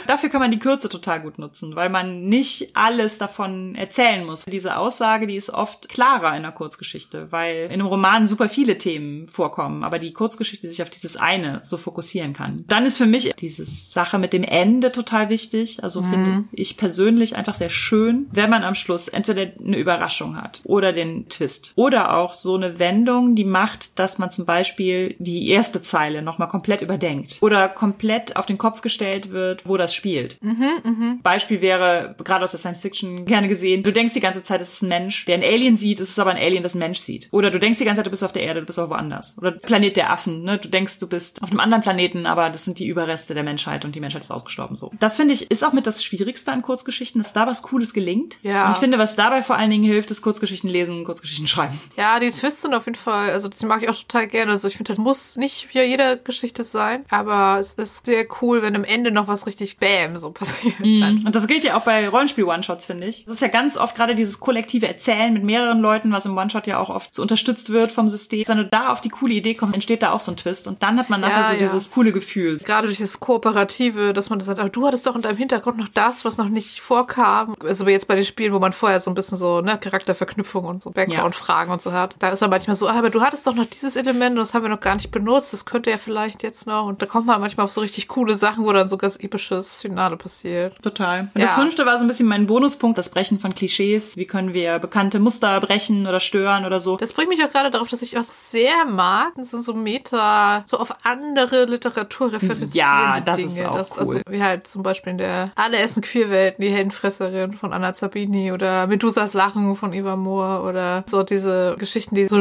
Dafür kann man die Kürze total gut nutzen, weil man nicht alles davon erzählen muss. Diese Aussage, die ist oft klarer in einer Kurzgeschichte, weil in einem Roman super viele Themen vorkommen, aber die Kurzgeschichte sich auf dieses eine so fokussieren kann. Dann ist für mich diese Sache mit dem Ende total wichtig. Also mhm. finde ich persönlich einfach sehr schön, wenn man am Schluss entweder eine Überraschung hat oder den Twist oder auch so eine Wendung, die macht, dass man zum Beispiel die erste Zeile nochmal komplett überdenkt oder komplett auf den Kopf gestellt wird, wo das spielt. Mhm, mh. Beispiel wäre, gerade aus der Science Fiction gerne gesehen, du denkst die ganze Zeit, es ist ein Mensch, der ein Alien sieht, es ist aber ein Alien, das ein Mensch sieht. Oder du denkst die ganze Zeit, du bist auf der Erde, du bist aber woanders. Oder Planet der Affen, ne? Du denkst, du bist auf einem anderen Planeten, aber das sind die Überreste der Menschheit und die Menschheit ist ausgestorben so. Das finde ich, ist auch mit das Schwierigste an Kurzgeschichten, dass da was Cooles gelingt. Ja. Und ich finde, was dabei vor allen Dingen hilft, ist Kurzgeschichten lesen, Kurzgeschichten schreiben. Ja, die Twists sind auf jeden Fall, also die mag ich auch total gerne. Also ich finde, das muss nicht für jede Geschichte sein, aber es ist sehr cool, wenn am Ende noch was richtig Bam so passiert. Mm. Und das gilt ja auch bei Rollenspiel-One-Shots, finde ich. Das ist ja ganz oft gerade dieses kollektive Erzählen mit mehreren Leuten, was im One-Shot ja auch oft so unterstützt wird vom System. Wenn du da auf die coole Idee kommst, entsteht da auch so ein Twist. Und dann hat man nachher ja, so ja. dieses coole Gefühl. Gerade durch das Kooperative, dass man das sagt, aber du hattest doch in deinem Hintergrund noch das, was noch nicht vorkam. Also jetzt bei den Spielen, wo man vorher so ein bisschen so, ne, Charakterverknüpfung und so Background-Fragen ja. und so hat. Da ist man manchmal so, ah, aber du hattest doch noch dieses Element und das haben wir noch gar nicht benutzt. Das könnte ja vielleicht jetzt noch. Und da kommt man manchmal auf so richtig coole Sachen, wo dann so ganz episches Finale passiert. Total. Und ja. das fünfte war so ein bisschen mein Bonuspunkt, das Brechen von Klischees. Wie können wir bekannte Muster brechen oder stören oder so. Das bringt mich auch gerade darauf, dass ich was sehr mag. Das sind so Meta, so auf andere Literatur referenzieren. Ja, das Dinge. ist auch das, also cool. Also wie halt zum Beispiel in der Alle essen Queerwelten, die Heldenfresserin von Anna Zabini oder Medusas Lachen von Eva Moore oder so diese Geschichten, die so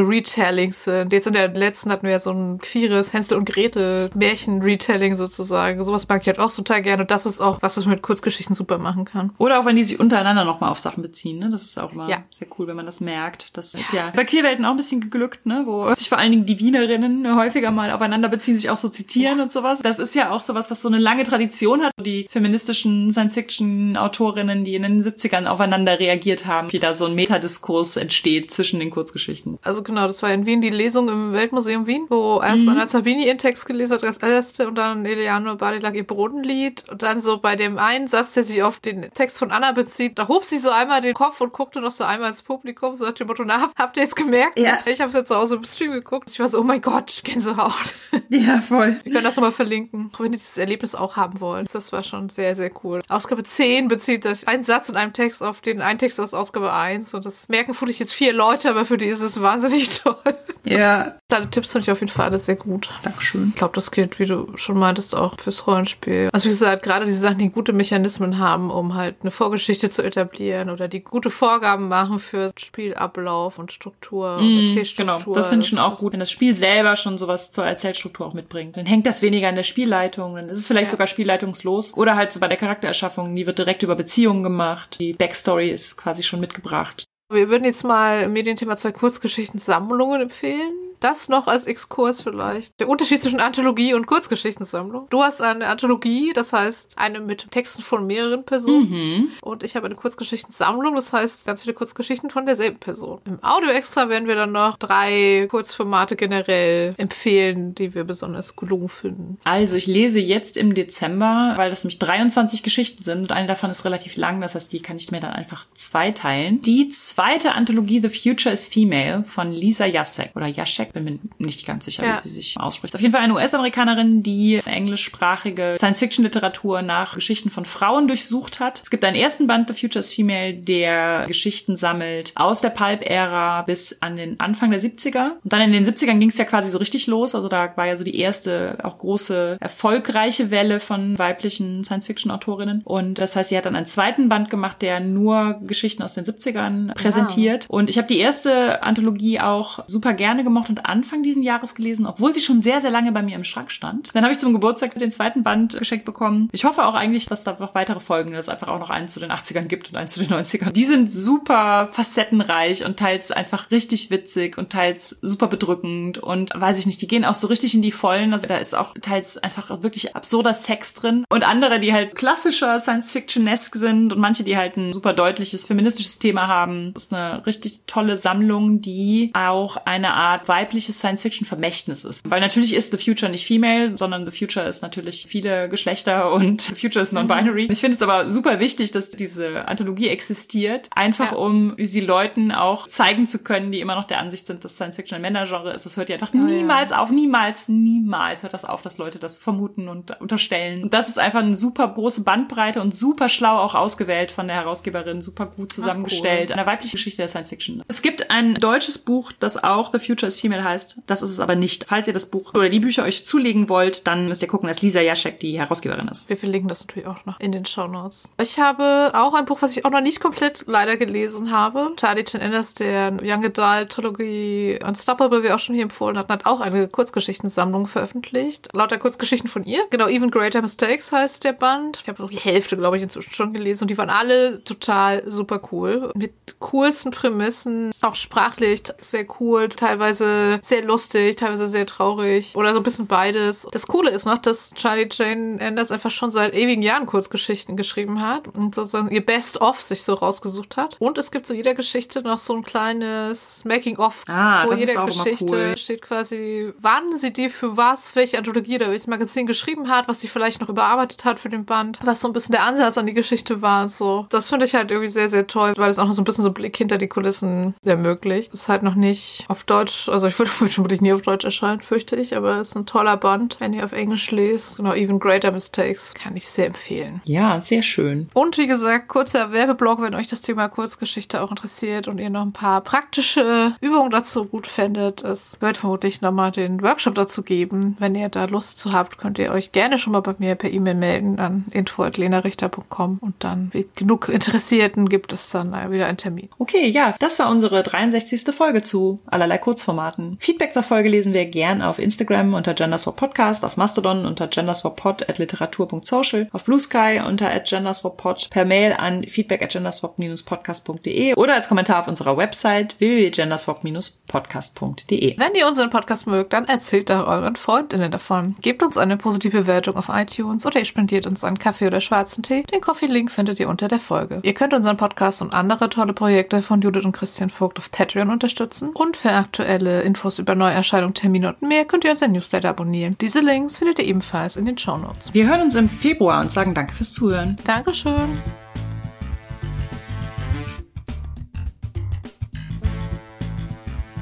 Retellings sind. Jetzt in der letzten hatten wir ja so ein queeres Hänsel und Gretel Märchen-Retelling sozusagen. Sowas mag ich halt auch total gerne. Und das ist auch was, man mit Kurzgeschichten super machen kann. Oder auch wenn die sich untereinander nochmal auf Sachen beziehen, ne? Das ist auch immer Ja. sehr cool, wenn man das merkt. Das ist ja bei Queerwelten auch ein bisschen geglückt, ne? Wo sich vor allen Dingen die Wienerinnen häufiger mal aufeinander beziehen, sich auch so zitieren und sowas. Das ist ja auch sowas, was so eine lange Tradition hat. Die feministischen Science-Fiction-Autorinnen, die in den 70ern aufeinander reagiert haben, wie da so ein Metadiskurs entsteht zwischen den Kurzgeschichten. Also genau, das war in Wien die Lesung im Weltmuseum Wien, wo erst Anna Sabini ihren Text gelesen hat, als erste und dann Eliane Badilag ihr Bodenlied. Und dann so bei dem einen Satz, der sich auf den Text von Anna bezieht, da hob sie so einmal den Kopf und guckte noch so einmal ins Publikum, so nach dem Motto, na, habt ihr jetzt gemerkt? Ja. Ich habe es jetzt zu Hause im Stream geguckt. Ich war so, oh mein Gott, Gänsehaut. Ja, voll. Wir können das nochmal verlinken, wenn ihr dieses Erlebnis auch haben wollt. Das war schon sehr, sehr cool. Ausgabe 10 bezieht sich ein Satz in einem Text auf den einen Text aus Ausgabe 1. Und das merken vermutlich jetzt vier Leute, aber für die ist es wahnsinnig toll. Ja, Deine Tipps fand ich auf jeden Fall alles sehr gut. Dankeschön. Ich glaube, das gilt, wie du schon meintest, auch fürs Rollenspiel. Also wie gesagt, gerade diese Sachen, die gute Mechanismen haben, um halt eine Vorgeschichte zu etablieren oder die gute Vorgaben machen für Spielablauf und Struktur und Genau, das finde ich schon auch gut, wenn das Spiel selber schon sowas zur Erzählstruktur auch mitbringt. Dann hängt das weniger an der Spielleitung, dann ist es vielleicht Ja. sogar spielleitungslos. Oder halt so bei der Charaktererschaffung, die wird direkt über Beziehungen gemacht. Die Backstory ist quasi schon mitgebracht. Wir würden jetzt mal Medienthema zwei Kurzgeschichten-Sammlungen empfehlen. Das noch als Exkurs vielleicht. Der Unterschied zwischen Anthologie und Kurzgeschichtensammlung. Du hast eine Anthologie, das heißt eine mit Texten von mehreren Personen. Mhm. Und ich habe eine Kurzgeschichtensammlung, das heißt ganz viele Kurzgeschichten von derselben Person. Im Audio-Extra werden wir dann noch drei Kurzformate generell empfehlen, die wir besonders gelungen finden. Also ich lese jetzt im Dezember, weil das nämlich 23 Geschichten sind und eine davon ist relativ lang, das heißt, die kann ich mir dann einfach zweiteilen. Die zweite Anthologie The Future is Female von Lisa Jasek oder Jasek, bin mir nicht ganz sicher, Ja. wie sie sich ausspricht. Auf jeden Fall eine US-Amerikanerin, die englischsprachige Science-Fiction-Literatur nach Geschichten von Frauen durchsucht hat. Es gibt einen ersten Band, The Future is Female, der Geschichten sammelt aus der Pulp-Ära bis an den Anfang der 70er. Und dann in den 70ern ging es ja quasi so richtig los. Also da war ja so die erste, auch große, erfolgreiche Welle von weiblichen Science-Fiction-Autorinnen. Und das heißt, sie hat dann einen zweiten Band gemacht, der nur Geschichten aus den 70ern präsentiert. Und ich habe die erste Anthologie auch super gerne gemocht und Anfang diesen Jahres gelesen, obwohl sie schon sehr, sehr lange bei mir im Schrank stand. Dann habe ich zum Geburtstag den zweiten Band geschenkt bekommen. Ich hoffe auch eigentlich, dass da noch weitere Folgen, dass einfach auch noch einen zu den 80ern gibt und einen zu den 90ern. Die sind super facettenreich und teils einfach richtig witzig und teils super bedrückend und weiß ich nicht, die gehen auch so richtig in die Vollen. Also da ist auch teils einfach wirklich absurder Sex drin und andere, die halt klassischer Science-Fiction-esque sind und manche, die halt ein super deutliches feministisches Thema haben. Das ist eine richtig tolle Sammlung, die auch eine Art weibliches Science-Fiction-Vermächtnis ist. Weil natürlich ist The Future nicht female, sondern The Future ist natürlich viele Geschlechter und The Future ist non-binary. Ich finde es aber super wichtig, dass diese Anthologie existiert, einfach Ja. um sie Leuten auch zeigen zu können, die immer noch der Ansicht sind, dass Science-Fiction ein Männergenre ist. Das hört ja einfach ja. niemals auf, niemals, niemals hört das auf, dass Leute das vermuten und unterstellen. Und das ist einfach eine super große Bandbreite und super schlau auch ausgewählt von der Herausgeberin, super gut zusammengestellt. Eine weibliche Geschichte der Science-Fiction. Es gibt ein deutsches Buch, das auch The Future is Female heißt. Das ist es aber nicht. Falls ihr das Buch oder die Bücher euch zulegen wollt, dann müsst ihr gucken, dass Lisa Jaschek die Herausgeberin ist. Wir verlinken das natürlich auch noch in den Shownotes. Ich habe auch ein Buch, was ich auch noch nicht komplett leider gelesen habe. Charlie Chan Enders, der Young Adult Trilogie Unstoppable, wie auch schon hier empfohlen hat, hat auch eine Kurzgeschichtensammlung veröffentlicht. Lauter Kurzgeschichten von ihr. Genau, Even Greater Mistakes heißt der Band. Ich habe die Hälfte, glaube ich, inzwischen schon gelesen und die waren alle total super cool. Mit coolsten Prämissen, auch sprachlich sehr cool, teilweise sehr lustig, teilweise sehr traurig oder so ein bisschen beides. Das Coole ist noch, dass Charlie Jane Anders einfach schon seit ewigen Jahren Kurzgeschichten geschrieben hat und sozusagen ihr Best-of sich so rausgesucht hat. Und es gibt zu jeder Geschichte noch so ein kleines Making-of. Ah, Vor das ist jeder auch immer Geschichte cool. steht quasi, wann sie die für was, welche Anthologie oder welches Magazin geschrieben hat, was sie vielleicht noch überarbeitet hat für den Band, was so ein bisschen der Ansatz an die Geschichte war und so. Das finde ich halt irgendwie sehr, sehr toll, weil es auch noch so ein bisschen so einen Blick hinter die Kulissen ermöglicht. Ist halt noch nicht auf Deutsch, also ich würde vermutlich nie auf Deutsch erscheinen, fürchte ich, aber es ist ein toller Band, wenn ihr auf Englisch lest. Genau, Even Greater Mistakes kann ich sehr empfehlen. Ja, sehr schön. Und wie gesagt, kurzer Werbeblock, wenn euch das Thema Kurzgeschichte auch interessiert und ihr noch ein paar praktische Übungen dazu gut fändet. Es wird vermutlich nochmal den Workshop dazu geben. Wenn ihr da Lust zu habt, könnt ihr euch gerne schon mal bei mir per E-Mail melden an info.lenarichter.com und dann, wie genug Interessierten, gibt es dann wieder einen Termin. Okay, ja, das war unsere 63. Folge zu allerlei Kurzformaten. Bewerten. Feedback zur Folge lesen wir gern auf Instagram unter Genderswap Podcast, auf Mastodon unter genderswappod at literatur.social, auf Blue Sky unter genderswappod, per Mail an feedback at genderswap-podcast.de oder als Kommentar auf unserer Website www.genderswap-podcast.de. Wenn ihr unseren Podcast mögt, dann erzählt doch euren Freundinnen davon. Gebt uns eine positive Bewertung auf iTunes oder ihr spendiert uns einen Kaffee oder schwarzen Tee. Den Coffee-Link findet ihr unter der Folge. Ihr könnt unseren Podcast und andere tolle Projekte von Judith und Christian Vogt auf Patreon unterstützen. Und für aktuelle Infos über Neuerscheinungen, Termine und mehr könnt ihr unseren Newsletter abonnieren. Diese Links findet ihr ebenfalls in den Show Notes. Wir hören uns im Februar und sagen danke fürs Zuhören. Dankeschön.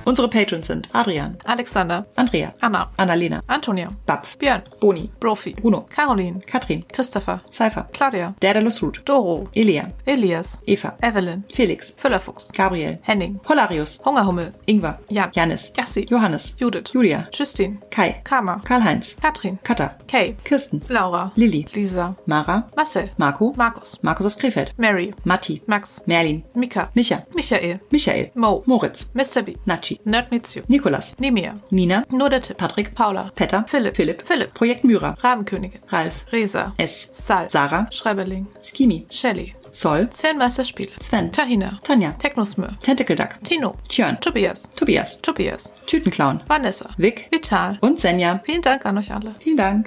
Unsere Patrons sind Adrian, Alexander, Andrea, Anna, Annalena, Antonia, Bapf, Björn, Boni, Profi, Bruno, Caroline, Katrin, Christopher, Cypher, Claudia, Daedalus Root, Doro, Elia, Elias, Eva, Evelyn, Felix, Füllerfuchs, Gabriel, Henning, Polarius, Hungerhummel, Ingwer, Jan, Janis, Jassi, Johannes, Judith, Julia, Justine, Kai, Karma, Karl-Heinz, Katrin, Katha, Kay, Kirsten, Laura, Lilly, Lisa, Mara, Marcel, Marco, Markus, Markus aus Krefeld, Mary, Matti, Max, Merlin, Mika, Micha, Michael, Michael, Mo, Moritz, Mr. B, Nachi, Nerd Meets You, Nikolas, Nemir, Nina, Nur der Tipp, Patrick, Paula, Petter, Philipp, Philipp, Philipp, Projekt Myra, Rabenkönigin, Ralf, Resa, S, Sal, Sarah, Schreiberling, Skimi, Shelly, Sol, Sven Sven, Tahina, Tanja, Technosmür, Tentacle Duck, Tino, Tjörn, Tobias, Tobias, Tobias, Tütenclown, Vanessa, Vic. Vital. und Senja. Vielen Dank an euch alle. Vielen Dank.